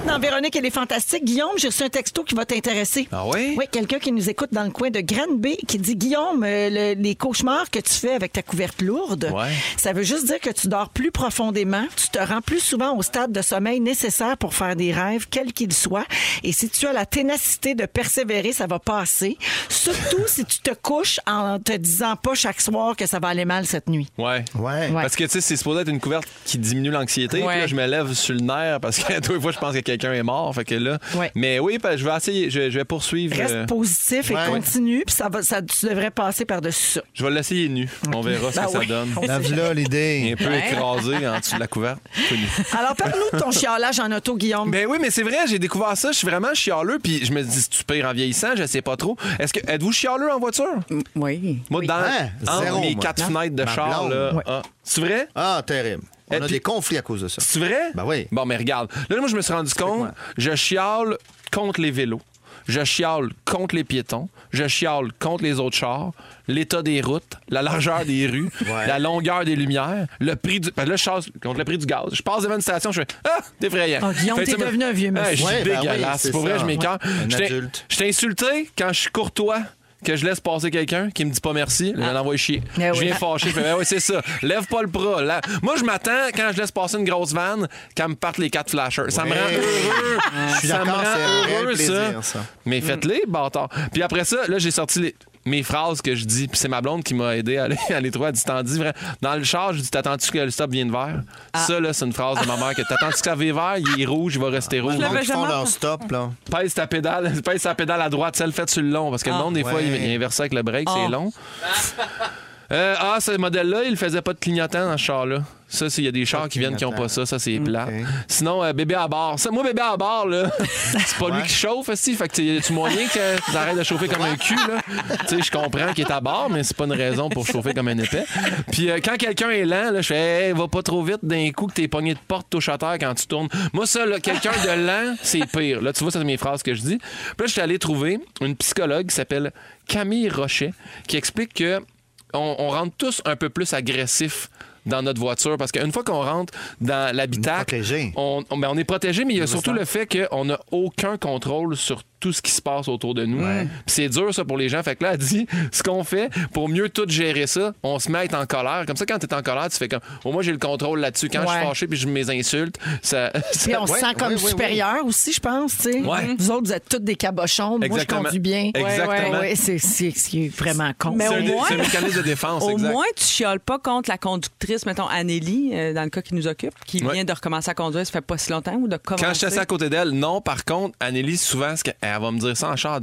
Dans Véronique et les Fantastiques, Guillaume, j'ai reçu un texto qui va t'intéresser. Ah oui? Oui, quelqu'un qui nous écoute dans le coin de Granby qui dit Guillaume, euh, le- les cauchemars que tu fais avec ta couverte lourde, Ouais. ça veut juste dire que tu dors plus profondément, tu te rends plus souvent au stade de sommeil nécessaire pour faire des rêves, quels qu'ils soient. Et si tu as la ténacité de persévérer, ça va passer. Surtout si tu te couches en te disant pas chaque soir que ça va aller mal cette nuit. Ouais. Ouais. Ouais. Parce que, tu sais, c'est supposé être une couverte qui diminue l'anxiété. Puis Ouais. là, je me lève sur le nerf parce que tous les fois, je pense que quelqu'un est mort. Fait que là. Ouais. Mais oui, ben, je vais essayer. Je, je vais poursuivre. Reste euh, positif et Ouais. continue, puis ça va, ça, tu devrais passer par-dessus ça. je vais l'essayer nu. On verra ce Ben que ça donne. Lave-là l'idée. Un peu écrasé en dessous de la couverte. Alors, parle-nous de ton chialage en auto, Guillaume. Ben oui, mais c'est vrai, j'ai découvert ça. Je suis vraiment chialeux. Puis je me dis, tu pire en vieillissant, je sais pas trop. Est-ce que êtes-vous chialeux en voiture? Oui. Moi, dans Hein? Zéro, mes moi. quatre fenêtres de Ma char, blonde. là. Ah. C'est vrai? Ah, terrible. On Et a puis- des conflits à cause de ça. C'est vrai? Ben oui. Bon, mais regarde. Là, moi, je me suis rendu compte, je chiale contre les vélos. Je chiale contre les piétons. Je chiale contre les autres chars. L'état des routes, la largeur des rues, Ouais. la longueur des lumières, le prix du. ben là, je chasse contre le prix du gaz. Je passe devant une station, je fais Ah, t'es effrayant. Oh, Guillaume, t'es devenu un vieux monsieur. je suis Ouais, ben oui, dégueulasse. c'est pour vrai, ça. je adulte. Je t'ai insulté quand je suis courtois. Que je laisse passer quelqu'un qui me dit pas merci, je l'envoie chier. Eh oui. Je viens fâché, je fais, Ben oui, c'est ça. Lève pas le bras. là. Moi, je m'attends quand je laisse passer une grosse vanne qu'elle me parte les quatre flashers. Ça me rend heureux. Je suis ça me rend heureux, plaisir, ça. ça. Mais faites-les, bâtard. Puis après ça, là, j'ai sorti les. Mes phrases que je dis. Puis c'est ma blonde qui m'a aidé à les, à les trouver. Elle dit T'en dis vrai. Dans le char, je dis T'attends-tu que le stop vienne vert? Ça, là, c'est une phrase de ma mère que T'attends-tu que ça vienne vert? Il est rouge, il va rester rouge. Je l'avais Ils font jamais leur stop, là. Pèse ta pédale, pèse ta pédale à droite, celle faite sur le long. Parce que le monde, des fois, il, il inverse ça avec le break, Ah. c'est long. Euh, ah, ce modèle-là, il faisait pas de clignotant dans ce char-là. Ça, il y a des chars qui viennent qui n'ont pas ça. Ça, c'est plat. Sinon, euh, bébé à bord. Ça, moi, bébé à bord, là, c'est pas lui qui chauffe, aussi. Fait que tu tu moyen que tu arrêtes de chauffer comme un cul, là? Tu sais, je comprends qu'il est à bord, mais c'est pas une raison pour chauffer comme un épais. Puis euh, quand quelqu'un est lent, là, je fais, hey, va pas trop vite d'un coup que t'es pogné de porte touche à terre quand tu tournes. Moi, ça, quelqu'un de lent, c'est pire. Là, tu vois, ça, c'est mes phrases que je dis. Puis là, je suis allé trouver une psychologue qui s'appelle Camille Rochet, qui explique que on, on rentre tous un peu plus agressifs dans notre voiture parce qu'une fois qu'on rentre dans l'habitacle, Protégé. on, on- ben, on est protégé, mais il y a surtout le fait qu'on n'a aucun contrôle sur tout ce qui se passe autour de nous. C'est dur, ça, pour les gens. Fait que là, elle dit, ce qu'on fait, pour mieux tout gérer ça, on se met à être en colère. Comme ça, quand tu es en colère, tu fais comme, au moins, j'ai le contrôle là-dessus. Quand je suis fâché puis je mes insultes, ça... Puis on se sent comme ouais, ouais, supérieur aussi, je pense. tu sais. Ouais. Vous autres, vous êtes tous des cabochons. Moi, je conduis bien. Exactement. Ouais, c'est vraiment con. Mais c'est au moins- c'est un mécanisme de défense, Au exact. moins, tu chioles pas contre la conductrice, mettons Anneli, euh, dans le cas qui nous occupe, qui Ouais. vient de recommencer à conduire, ça fait pas si longtemps ou de commencer. Quand je suis assis à côté d'elle, non. Par contre, Anneli, souvent, ce qu'elle- elle va me dire ça en char,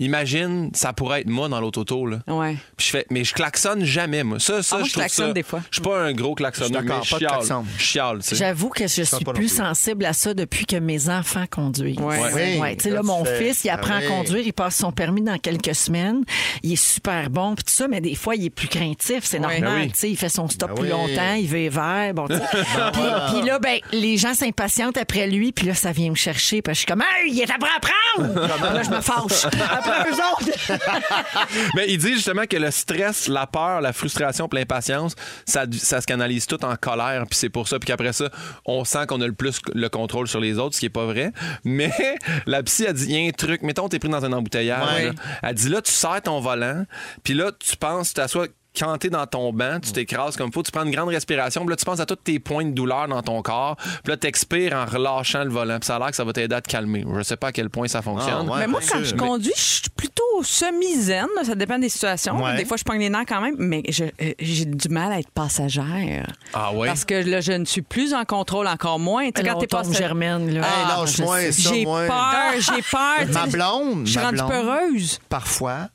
Imagine, ça pourrait être moi dans l'autre auto. Là. Ouais. Puis je fais, mais je klaxonne jamais, moi. Ça, ça Ah, moi, je klaxonne ça- des fois. Je suis pas un gros klaxonneur, Je suis mais je pas de chiale. klaxon. Je chiale, tu sais. J'avoue que je suis plus sensible à ça depuis que mes enfants conduisent. Ouais. Oui. Ouais, tu sais, là, Là, mon fils, il apprend à conduire, il passe son permis dans quelques semaines. Il est super bon, puis tout ça, mais des fois, il est plus craintif, c'est normal. Ben oui. tu sais, Il fait son stop Ben plus oui. longtemps, il veut vert. Bon, sais. puis, puis là, ben, les gens s'impatientent après lui, puis là, ça vient me chercher, parce que je suis comme, hey, il est à prendre! là, je me fâche. Après eux autres. Mais il dit justement que le stress, la peur, la frustration l'impatience, ça, ça se canalise tout en colère. Puis c'est pour ça. Puis qu'après ça, on sent qu'on a le plus le contrôle sur les autres, ce qui est pas vrai. Mais la psy a dit, il y a un truc. Mettons, t'es pris dans un embouteillage. Ouais. Elle dit, là, tu serres ton volant. Puis là, tu penses, tu t'assois quand t'es dans ton banc, tu t'écrases comme faut, tu prends une grande respiration, puis là, tu penses à tous tes points de douleur dans ton corps, puis là, t'expires en relâchant le volant, puis ça a l'air que ça va t'aider à te calmer. Je sais pas à quel point ça fonctionne. Ah, ouais. Mais moi, quand sûr. je conduis, je suis plutôt semi-zen. Ça dépend des situations. Ouais. Des fois, je pogne les nerfs quand même, mais je- euh, j'ai du mal à être passagère. Ah ouais? Parce que là, je ne suis plus en contrôle, encore moins. Tu quand t'es passagère- Germaine, là. Hey, Ah, lâche-moi ça, J'ai peur, j'ai peur. Ma blonde, Je suis ma rendue blonde, peureuse. parfois,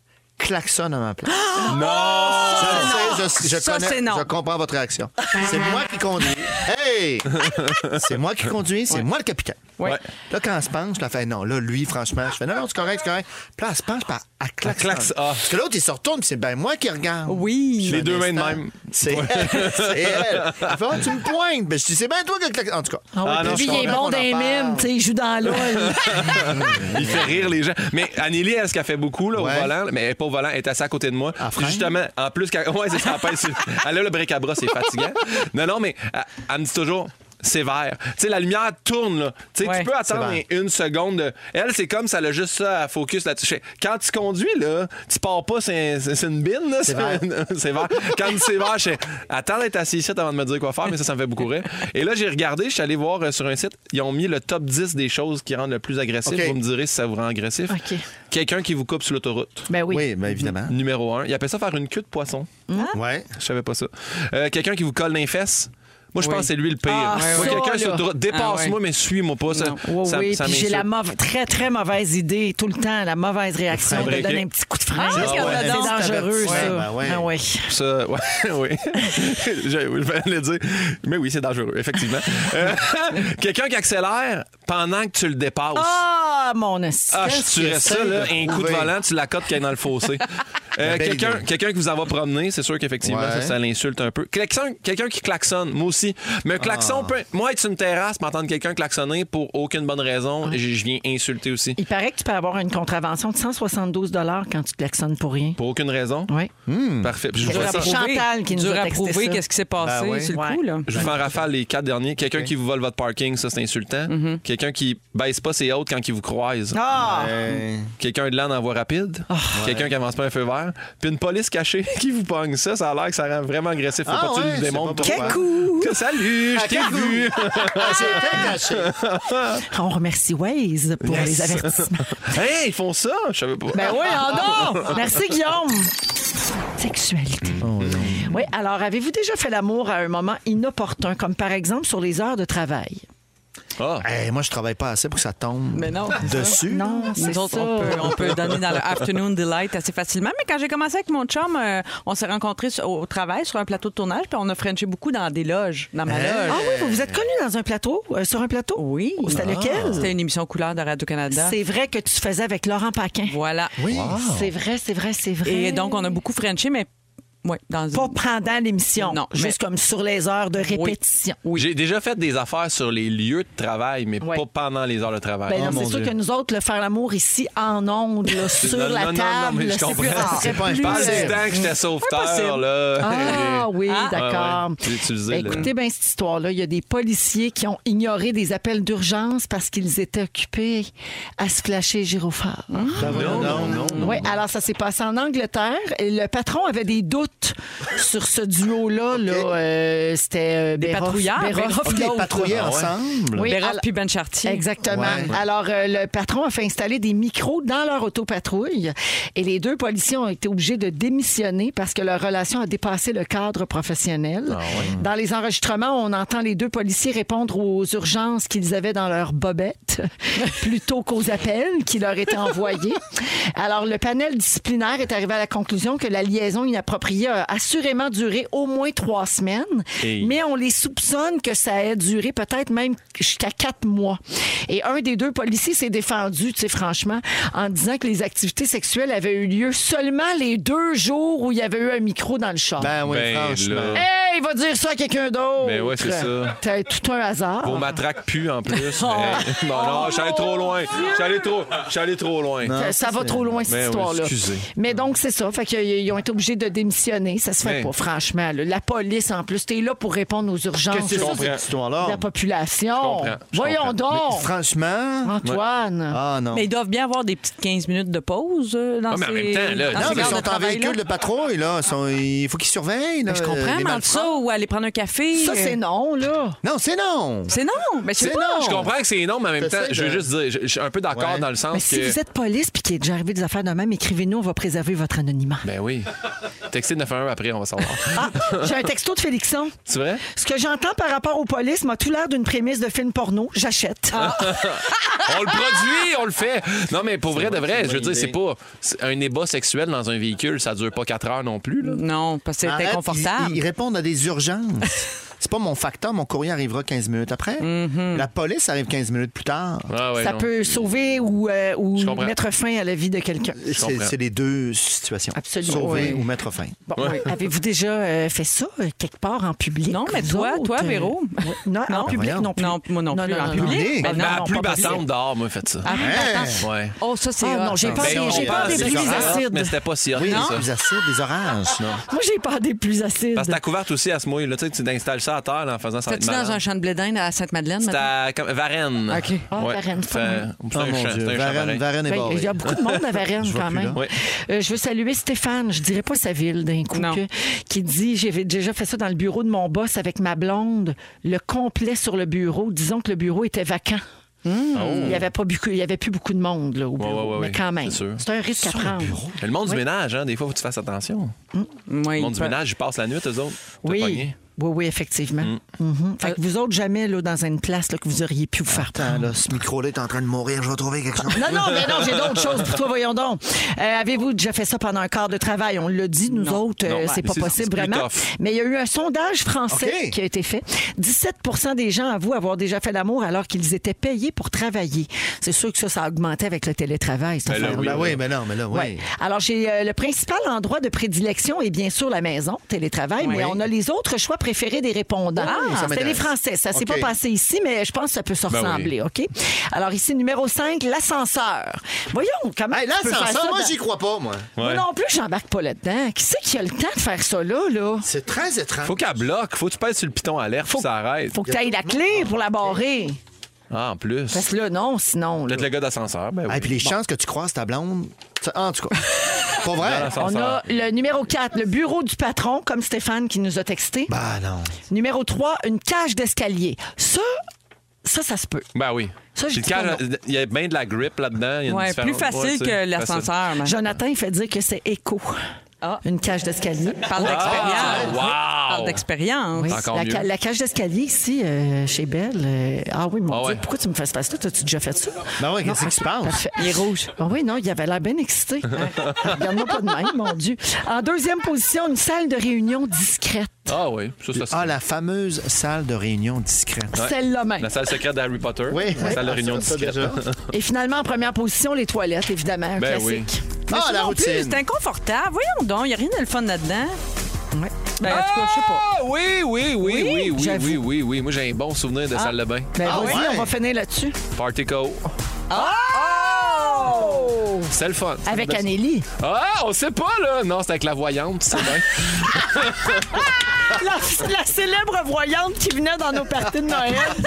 klaxonne à ma place. Non! Je le sais, je, je Ça, connais, c'est non. je comprends votre réaction. C'est moi qui conduis. Hey! C'est moi qui conduis, c'est moi le capitaine. Ouais. Là, quand elle se penche, je la fais non. Là, lui, franchement, je fais non, non, c'est correct, c'est correct. Puis là, elle se penche, puis elle klaxonne. klaxonne. Ah. Parce que l'autre, il se retourne, puis c'est ben moi qui regarde. Oui. Les deux mains de même. C'est elle. C'est elle. Elle fait, oh, tu me pointes. Ben, je dis, c'est bien toi qui klaxonne. En tout cas. Ah ouais, Ah puis lui, il est comprends bon en parle. mimes, tu sais, il joue dans l'eau. Il fait rire les gens. Mais Anneli, elle, ce qu'elle fait beaucoup là, Ouais. au volant, mais elle pas volant, elle est assise à côté de moi. Freine? justement, en plus, qu'elle- ouais, c'est ça, elle Elle a le bric à bras, c'est fatigant. Non, non, mais elle, elle me dit toujours. C'est vert. Tu sais, la lumière tourne, là. Tu sais, Ouais. tu peux attendre une seconde. de- Elle, c'est comme ça, elle a juste ça à focus là-dessus. Je fais, Quand tu conduis, là, tu pars pas, c'est une bine, là. C'est vert. Quand c'est vert, je fais, attends d'être assis ici avant de me dire quoi faire, mais ça, ça me fait beaucoup rire. Et là, j'ai regardé, je suis allé voir euh, sur un site, ils ont mis le top 10 des choses qui rendent le plus agressif. OK. Vous me direz si ça vous rend agressif. OK. Quelqu'un qui vous coupe sur l'autoroute. Ben oui. Oui, bien évidemment. Numéro un. Il appelle ça faire une queue de poisson. Ouais. Je savais pas ça. Euh, Quelqu'un qui vous colle dans les fesses. Moi, je Oui. pense que c'est lui le pire. Ah, Moi, ça, quelqu'un sur là. l'autoroute, dépasse-moi, Ah, mais suis-moi pas. Ça, Oui, ça, oui, ça puis j'ai la mauva- très, très mauvaise idée tout le temps, la mauvaise réaction de donner un petit coup de frein. Ah, c'est ouais. dangereux, ça. Ben ouais. Ah oui. Ça, ouais, oui. je, je vais le dire. Mais oui, c'est dangereux, effectivement. Euh, Quelqu'un qui accélère pendant que tu le dépasses. Ah, mon assistant. Ah, je tuerais ça, là, un coup de trouver. volant, tu la cotes qui est dans le fossé. Euh, belle quelqu'un, idée. quelqu'un qui vous en va promener, c'est sûr qu'effectivement, Ouais. ça, ça l'insulte un peu. Quelqu'un qui klaxonne, moi aussi. Mais un klaxon, Ah. peut- moi, être sur une terrasse, m'entendre quelqu'un klaxonner pour aucune bonne raison, je, je viens insulter aussi. Il paraît que tu peux avoir une contravention de 172 quand tu klaxonnes pour rien. Pour aucune raison? Oui. Parfait. Puis je vous ça. Chantal qui nous a à texté qu'est-ce qui s'est passé Ben oui. sur le Ouais. coup. Là. Je vous fais en rafale les quatre derniers. Quelqu'un qui vous vole votre parking, ça c'est insultant. Quelqu'un qui baisse pas ses hautes quand il vous croise. Ah! Ouais. Quelqu'un de lent en voie rapide. Quelqu'un qui avance pas un feu vert. puis une police cachée qui vous pogne ça, ça a l'air que ça rend vraiment agressif. Faut Ah pas que tu c'est démontres pas pourquoi. Salut, je t'ai vu. Ah. On remercie Waze pour Yes. les avertissements. Hey, ils font ça? Je savais pas. Ben oui, en non! Merci, Guillaume. Sexualité. Oui, alors avez-vous déjà fait l'amour à un moment inopportun, comme par exemple sur les heures de travail? Ah. Hey, moi, je travaille pas assez pour que ça tombe Mais non, c'est ça. dessus. Non, c'est Nous autres, ça. on peut, on peut donner dans le Afternoon Delight assez facilement. Mais quand j'ai commencé avec mon chum, euh, on s'est rencontrés au travail sur un plateau de tournage, puis on a frenché beaucoup dans des loges, dans ma loge. Ah oui, vous vous êtes connu dans un plateau, euh, sur un plateau? Oui. C'était lequel? C'était une émission couleur de Radio-Canada. C'est vrai que tu faisais avec Laurent Paquin. Voilà. Oui. C'est vrai, c'est vrai, c'est vrai. Et donc, on a beaucoup frenché, mais dans Pas pendant l'émission. Non, Juste mais- comme sur les heures de répétition. J'ai déjà fait des affaires sur les lieux de travail, mais pas pendant les heures de travail. Ben Oh, c'est sûr Dieu. que nous autres, le faire l'amour ici en ondes, là, sur Non, la non, table, c'est comprends. plus- serait C'est pas Je temps que j'étais sauveteur, là. Ah oui, Ah. d'accord. Ouais, ouais. J'ai utilisé Ben, Écoutez bien cette histoire-là. Il y a des policiers qui ont ignoré des appels d'urgence parce qu'ils étaient occupés à se flasher gyrophare. Hein? Ben non, non, non. Oui, alors ça s'est passé en Angleterre. Et le patron avait des doutes sur ce duo-là. là. Euh, C'était euh, Des patrouiller Ah ouais. ensemble. Oui, Béroff puis Ben Chartier. Exactement. Ouais. Alors, euh, le patron a fait installer des micros dans leur autopatrouille et les deux policiers ont été obligés de démissionner parce que leur relation a dépassé le cadre professionnel. Dans les enregistrements, on entend les deux policiers répondre aux urgences qu'ils avaient dans leur bobette plutôt qu'aux appels qui leur étaient envoyés. Alors, le panel disciplinaire est arrivé à la conclusion que la liaison inappropriée a assurément duré au moins trois semaines, Hey. mais on les soupçonne que ça ait duré peut-être même jusqu'à quatre mois. Et un des deux policiers s'est défendu, tu sais, franchement, en disant que les activités sexuelles avaient eu lieu seulement les deux jours où il y avait eu un micro dans le char. Ben oui, Ben, franchement. là. Hey, il va dire ça à quelqu'un d'autre. Ben ouais, c'est ça. T'as tout un hasard. Vos matraques puent en plus. mais... Non, non, je suis allé trop loin. Je suis allé trop, allé trop loin. Ça, ça va trop loin, cette Ben oui, histoire-là. excusez. Mais donc, c'est ça. Fait qu'ils ont été obligés de démissionner. Ça se fait Mais- pas, franchement. là. La police, en plus, t'es là pour répondre aux urgences Qu'est-ce que c'est ça, comprends. cette histoire-là? de la population. comprends, je Voyons comprends. donc. Franchement. Antoine. Ah non. Mais ils doivent bien avoir des petites 15 minutes de pause euh, dans Ah, mais en ces, même temps, là, dans non, ces mais ils heures sont en travail-là. véhicule de patrouille, là. Ils sont- Il faut qu'ils surveillent. là, Je comprends, les mais entre ça ou aller prendre un café. Ça, euh, c'est non, là. Non, c'est non. C'est non. Mais c'est C'est pas. non. Je comprends que c'est non, mais en même temps, T'essaies je veux de- juste dire, je, je suis un peu d'accord Ouais. dans le sens Mais que. si vous êtes police puis qu'il est déjà arrivé des affaires de même, écrivez-nous, on va préserver votre anonymat. Ben oui. Textez 911 après, on va savoir. Ah, j'ai un texto de Félixon. C'est vrai? Ce que j'entends par rapport aux polices m'a tout l'air d'une prémisse de film porno. J'achète. Ah. on le produit, on le fait. Non, mais pour vrai, de vrai, je veux dire, c'est pas. c'est Un ébat sexuel dans un véhicule, ça dure pas 4 heures non plus, là. Non, parce que c'est Arrête, inconfortable. Ils, ils répondent à des urgences. C'est pas mon facteur, mon courrier arrivera 15 minutes après. La police arrive 15 minutes plus tard. Ah ouais, ça non. peut sauver ou, euh, ou mettre fin à la vie de quelqu'un. C'est les deux situations. Absolument. Sauver Oui. ou mettre fin. Bon, oui. Avez-vous déjà euh, fait ça euh, quelque part en public? Non, mais toi, autres? toi, Véro? oui. Non, en Non. public non plus. Non, moi non plus, en public. public? Ben Ma non, non, plus battante dehors, moi, fait ça. Ah. Ouais. Oh, ça, c'est. Ah, non, j'ai pas Ben, des- j'ai des pluies acides. Mais c'était pas si hot Oui, des ça. plus acides, des oranges. non? Moi, j'ai pas des plus acides. Parce que ta couverte aussi, à se mouille. Là, tu sais, tu installes ça à terre là, en faisant ça. T'es-tu dans un champ de blé d'Inde à Sainte-Madeleine? Maintenant? à comme- Varennes. OK. Ah, Varennes, c'est Fait- pas C'est Oh un mon champ, Dieu, c'est un champ Varennes, pareil. Varennes est Ben, barré. il y a beaucoup de monde à Varennes quand même. Oui. Euh, je veux saluer Stéphane, je dirais pas sa ville d'un coup, Non. que- qui dit j'ai déjà fait ça dans le bureau de mon boss avec ma blonde, le complet sur le bureau. Disons que le bureau était vacant. Il n'y avait, pas beaucoup- il y avait plus beaucoup de monde là, au bureau, ouais, ouais, mais ouais, quand même. c'est sûr. C'est un risque à prendre. Le monde du ménage, hein, des fois, faut que tu fasses attention. Oui, Le monde du ménage, ils passent la nuit, eux autres. T'as Oui. pogné? Oui, oui, effectivement. Mhm. Fait que vous autres, jamais là, dans une place là, que vous auriez pu vous faire Attends, prendre. là, ce micro-là est en train de mourir. Je vais trouver quelque chose. Non, non, mais non, j'ai d'autres choses pour toi, voyons donc. Euh, Avez-vous déjà fait ça pendant un quart de travail? On l'a dit, nous autres, euh, c'est pas possible vraiment. Mais il y a eu un sondage français qui a été fait. 17% des gens avouent avoir déjà fait l'amour alors qu'ils étaient payés pour travailler. C'est sûr que ça, ça a augmenté avec le télétravail, cette Ben là, affaire-là. Ben oui, mais non, mais là, oui. Ouais. Alors, j'ai euh, le principal endroit de prédilection est bien sûr la maison, télétravail, mais on a les autres choix préférés des répondants. ça C'était m'intéresse. les Français. Ça s'est pas passé ici, mais je pense que ça peut se Ben oui. ressembler, OK? Alors, ici, numéro 5, l'ascenseur. Voyons, comment Hey, l'ascenseur, moi, dans- j'y crois pas, moi. Moi non plus, j'embarque pas là-dedans. Qui c'est qui a le temps de faire ça là, là? C'est très étrange. Faut qu'elle bloque. Faut que tu pèses sur le piton à l'air, faut que ça arrête. Faut que tu ailles la clé pour la barrer. Ah, en plus. Parce que là, non, sinon. Peut-être le gars d'ascenseur. Ben oui. Et puis les chances que tu croises ta blonde. En tout cas. Pour vrai? On a le numéro 4, le bureau du patron, comme Stéphane qui nous a texté. Bah non. Numéro 3, une cage d'escalier. Ça, ça, ça se peut. Ben oui. Ça, je pas Il y a bien de la grip là-dedans. Ouais, plus facile Ouais, que l'ascenseur. mais- Jonathan, il fait dire que c'est éco. Ah. Une cage d'escalier. Parle d'expérience. wow! Parle d'expérience. Oui, Encore la, mieux. ca- la cage d'escalier ici, euh, chez Belle. euh, ah oui, mon Ah Dieu, ouais. pourquoi tu me fais ce passe-là? T'as-tu déjà fait ça? Ben oui, qu'est-ce qui se passe? Parfait. Il est rouge. Ah oui, non, il avait l'air bien excité. Regarde-moi pas de même, mon Dieu. En deuxième position, une salle de réunion discrète. Ah oui, ça, ça, c'est- Ah, la fameuse salle de réunion discrète. Celle-là même. La salle secrète d'Harry Potter. Oui, La salle de réunion discrète. Et finalement, en première position, les toilettes, évidemment, un Ben oui. classique. Mais Ah, ça la non plus, routine. C'est inconfortable. Voyons donc, il n'y a rien de le fun là-dedans. Ouais. Ben, en tout cas, je sais pas. Ah oui, oui, oui, oui, oui, oui, j'avoue. oui, oui, oui. Moi, j'ai un bon souvenir de salle de bain. Ben, Ah vas-y, ouais? on va finir là-dessus. Partico. Oh! C'est le fun. Avec Anneli. Ah, on sait pas, là. Non, c'est avec la voyante, c'est bien. La, la célèbre voyante qui venait dans nos parties de Noël. tu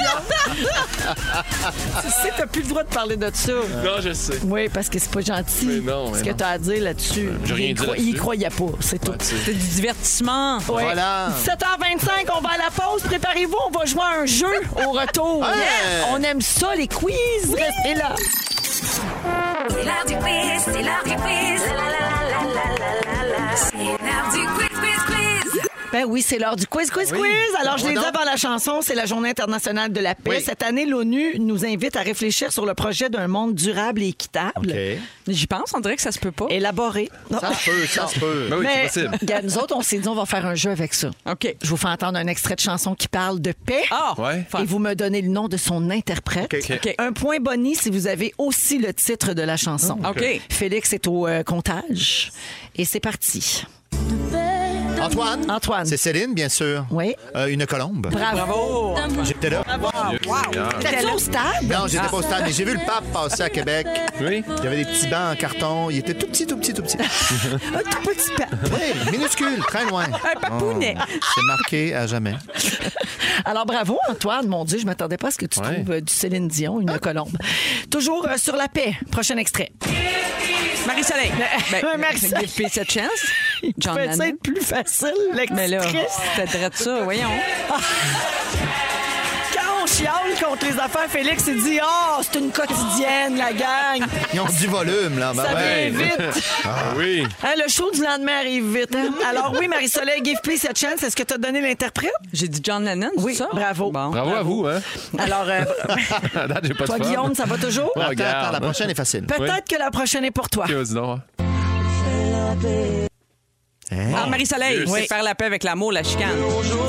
sais, t'as plus le droit de parler de ça. non, je sais. Oui, parce que c'est pas gentil. Mais non, mais Ce que t'as à dire là-dessus. j'ai rien il, dit il croyait pas, c'est tout. Sais. C'est du divertissement. Ouais. Voilà. 7h25, on va à la pause. Préparez-vous, on va jouer à un jeu au retour. Ouais. Yes! On aime ça, les quiz. Restez là. C'est l'heure du quiz, c'est l'heure du quiz. La la la. C'est l'heure du quiz. Ben oui, c'est l'heure du quiz, quiz, Oui. quiz. Alors, je l'ai dit avant la chanson, c'est la Journée internationale de la paix. Oui. Cette année, l'ONU nous invite à réfléchir sur le projet d'un monde durable et équitable. OK. J'y pense, on dirait que ça se peut pas. Élaboré. Non. Ça se peut, ça se peut. Ben oui, Mais, c'est possible. regarde, nous autres, on s'est dit, on va faire un jeu avec ça. OK. Je vous fais entendre un extrait de chanson qui parle de paix. Ah! Ouais. Et vous me donnez le nom de son interprète. OK. OK. Un point Bonnie si vous avez aussi le titre de la chanson. OK. Félix est au euh, comptage. Et c'est parti. Antoine. Antoine. C'est Céline, bien sûr. Oui. Euh, une colombe. Bravo. J'étais là. T'es au stade? Non, j'étais pas au stade, mais j'ai vu le pape passer à Québec. Oui. Il y avait des petits bancs en carton. Il était tout petit, tout petit, tout petit. Un tout petit pape. Oui, minuscule, très loin. Un papounet. Oh, C'est marqué à jamais. Alors, bravo, Antoine. Mon Dieu, je m'attendais pas à ce que tu Ouais. trouves euh, du Céline Dion, une colombe. Toujours euh, sur la paix. Prochain extrait. Marie-Soleil. Ben, Marie-Soleil. a chance. John Lennon. être plus facile, Mais là, c'était drôle ça, voyons. Quand on chiale contre les affaires, Félix, il dit « Oh, c'est une quotidienne, la gang. Ils ont du volume, là. Ben Ça ouais. vient vite. Ah oui. Hein, le show du lendemain arrive vite. hein? Alors oui, Marie-Soleil, give please a chance. Est-ce que tu as donné l'interprète? J'ai dit John Lennon, c'est Oui, ça? bravo. Bon. Bravo à vous, hein. Alors, euh, À date, j'ai pas de toi, fun. Guillaume, ça va toujours? Ouais. Attends, Regarde. attends, la prochaine est facile. Peut-être que la prochaine est pour toi. Hein? Ah, Marie-Soleil, Oui. c'est faire la paix avec l'amour, la chicane.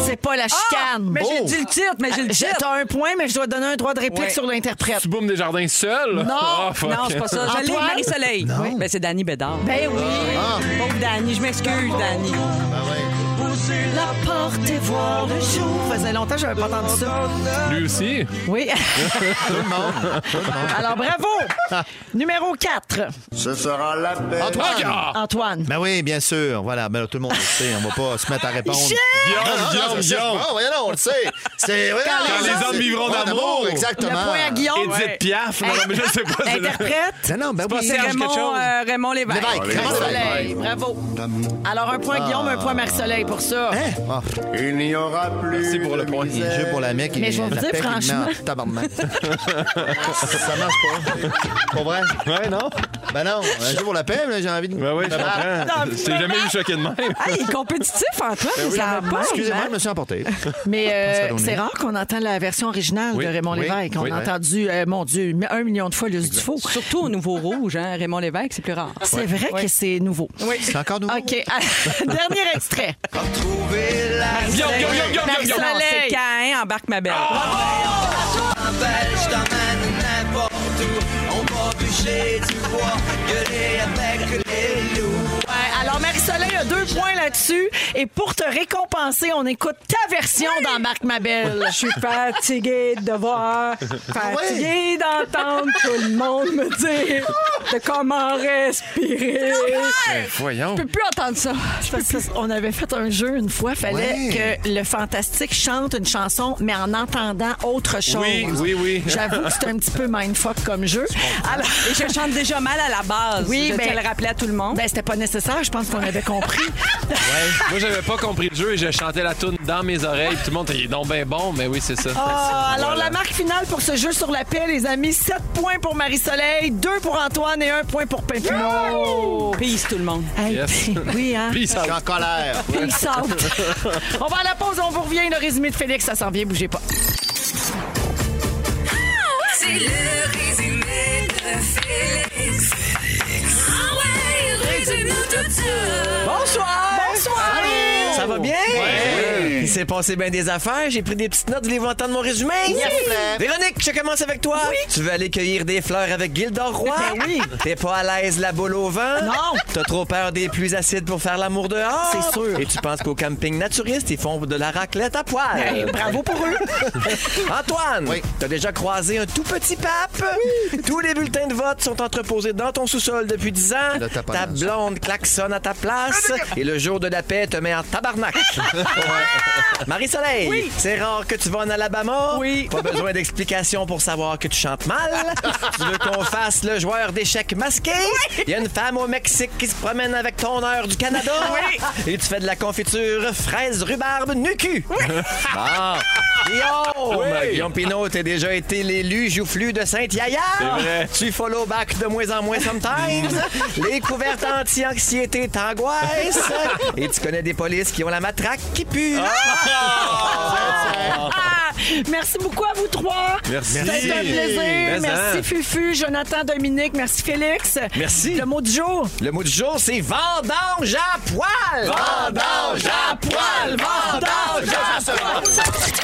C'est pas la chicane. Mais j'ai Oh. dit le titre, mais j'ai le J'ai- titre. T'as un point, mais je dois donner un droit de réplique Ouais. sur l'interprète. Tu boumes des jardins seul? Non, Ah. Non, c'est pas ça. Antoine? Marie-Soleil. Ben, c'est Danny Bédard. Ben oui. Ah, Pauvre Danny, je m'excuse, Danny. ben ouais. La porte et voir le jour. Faisait longtemps que j'avais pas entendu ça. Lui aussi? Oui. Tout le monde. Tout le monde. Alors, bravo. Numéro 4. Ce sera la paix. Antoine. Antoine. Ben oui, bien sûr. Voilà, ben, tout le monde le sait. On va pas se mettre à répondre. Guillaume, Ah, non, Guillaume, ça. Guillaume. Voyons, on le sait. C'est ouais, Quand les hommes vivront Ouais, d'amour. Exactement. Le point à Guillaume. Edith Piaf? Non, non, mais je sais pas. Interprète. Non, non, ben oui. C'est Raymond, euh, Raymond Lévesque. Lévesque. Soleil. Bravo. Alors, un point Guillaume, un point Marc-Soleil pour ça. Hein? Ah, Il n'y aura plus. Merci pour le de point. misère. jeu pour la mec. Mais je vais vous la dire, paix qui me met franchement- en tabarnak. ça marche pas. Pas vrai? Ouais, non? Ben non, un jeu pour la paix, j'ai envie de. Ben oui, je comprends. T'ai jamais vu choqué de même. Ah, il est compétitif, Antoine. Ben ça va pas. Excusez-moi, hein? je me suis emporté. Mais euh, c'est rare qu'on entend la version originale Oui, de Raymond oui, Lévesque. On oui. a entendu, euh, mon Dieu, un million de fois Luce Dufault. Surtout au Nouveau Rouge, hein, Raymond Lévesque, c'est plus rare. C'est vrai que c'est nouveau. C'est encore nouveau? OK. Dernier extrait. Trouver la. Non, c'est Cain, embarque ma belle. belle, je t'emmène n'importe où. Bûcher du bois, gueuler avec les loups. Ouais, alors, Marie-Soleil a deux points là-dessus. Et pour te récompenser, on écoute ta version dans Marc Mabel. Je suis fatiguée de voir, fatiguée d'entendre tout le monde me dire de comment respirer. Voyons. Je peux plus entendre ça. On avait fait un jeu une fois, fallait que le fantastique chante une chanson, mais en entendant autre chose. Oui, oui, oui. J'avoue que c'est un petit peu mindfuck comme jeu. Alors, Et je chante déjà mal à la base. Oui, je ben- tiens à le rappeler à tout le monde. ben, c'était pas nécessaire, je pense qu'on avait compris. Moi, j'avais pas compris le jeu et je chantais la tune dans mes oreilles. Tout le monde était donc bien bon, mais oui, c'est ça. Ah, alors, Voilà. la marque finale pour ce jeu sur la paix, les amis, 7 points pour Marie-Soleil, 2 pour Antoine et 1 point pour Pimpinot. Peace tout le monde. Hey, Yes. Oui, hein? Je suis en colère. Peace out. on va à la pause, on vous revient. Le résumé de Félix, ça s'en vient, bougez pas. Tout ça. Il s'est passé bien des affaires. J'ai pris des petites notes. Voulez-vous entendre mon résumé? Véronique, je commence avec toi. Tu veux aller cueillir des fleurs avec Gildor Roy? Ben oui. T'es pas à l'aise la boule au vent? Non. T'as trop peur des pluies acides pour faire l'amour dehors? C'est sûr. Et tu penses qu'au camping naturiste, ils font de la raclette à poil? Hey, bravo pour eux. Antoine, Oui. t'as déjà croisé un tout petit pape? Tous les bulletins de vote sont entreposés dans ton sous-sol depuis 10 ans. Taponnage. Ta blonde klaxonne à ta place. Et le jour de la paix te met en tabarnak. Marie-Soleil, c'est rare que tu vas en Alabama. Oui. Pas besoin d'explications pour savoir que tu chantes mal. tu veux qu'on fasse le joueur d'échecs masqué? Il y a une femme au Mexique qui se promène avec ton heure du Canada. Et tu fais de la confiture fraise rhubarbe nu-cul. Ah. Guillaume! Guillaume Pinot, t'as déjà été l'élu joufflu de Saint-Yaya. C'est vrai. Tu follow back de moins en moins sometimes. Les couvertes anti-anxiété t'angoissent. Et tu connais des polices qui ont la matraque qui pue. Ah, merci beaucoup à vous trois. Merci. C'était un plaisir. Mais merci hein. Fufu, Jonathan, Dominique, merci Félix. Merci. Le mot du jour. Le mot du jour, c'est vendange à poil. Vendange à poil. Vendange à poil.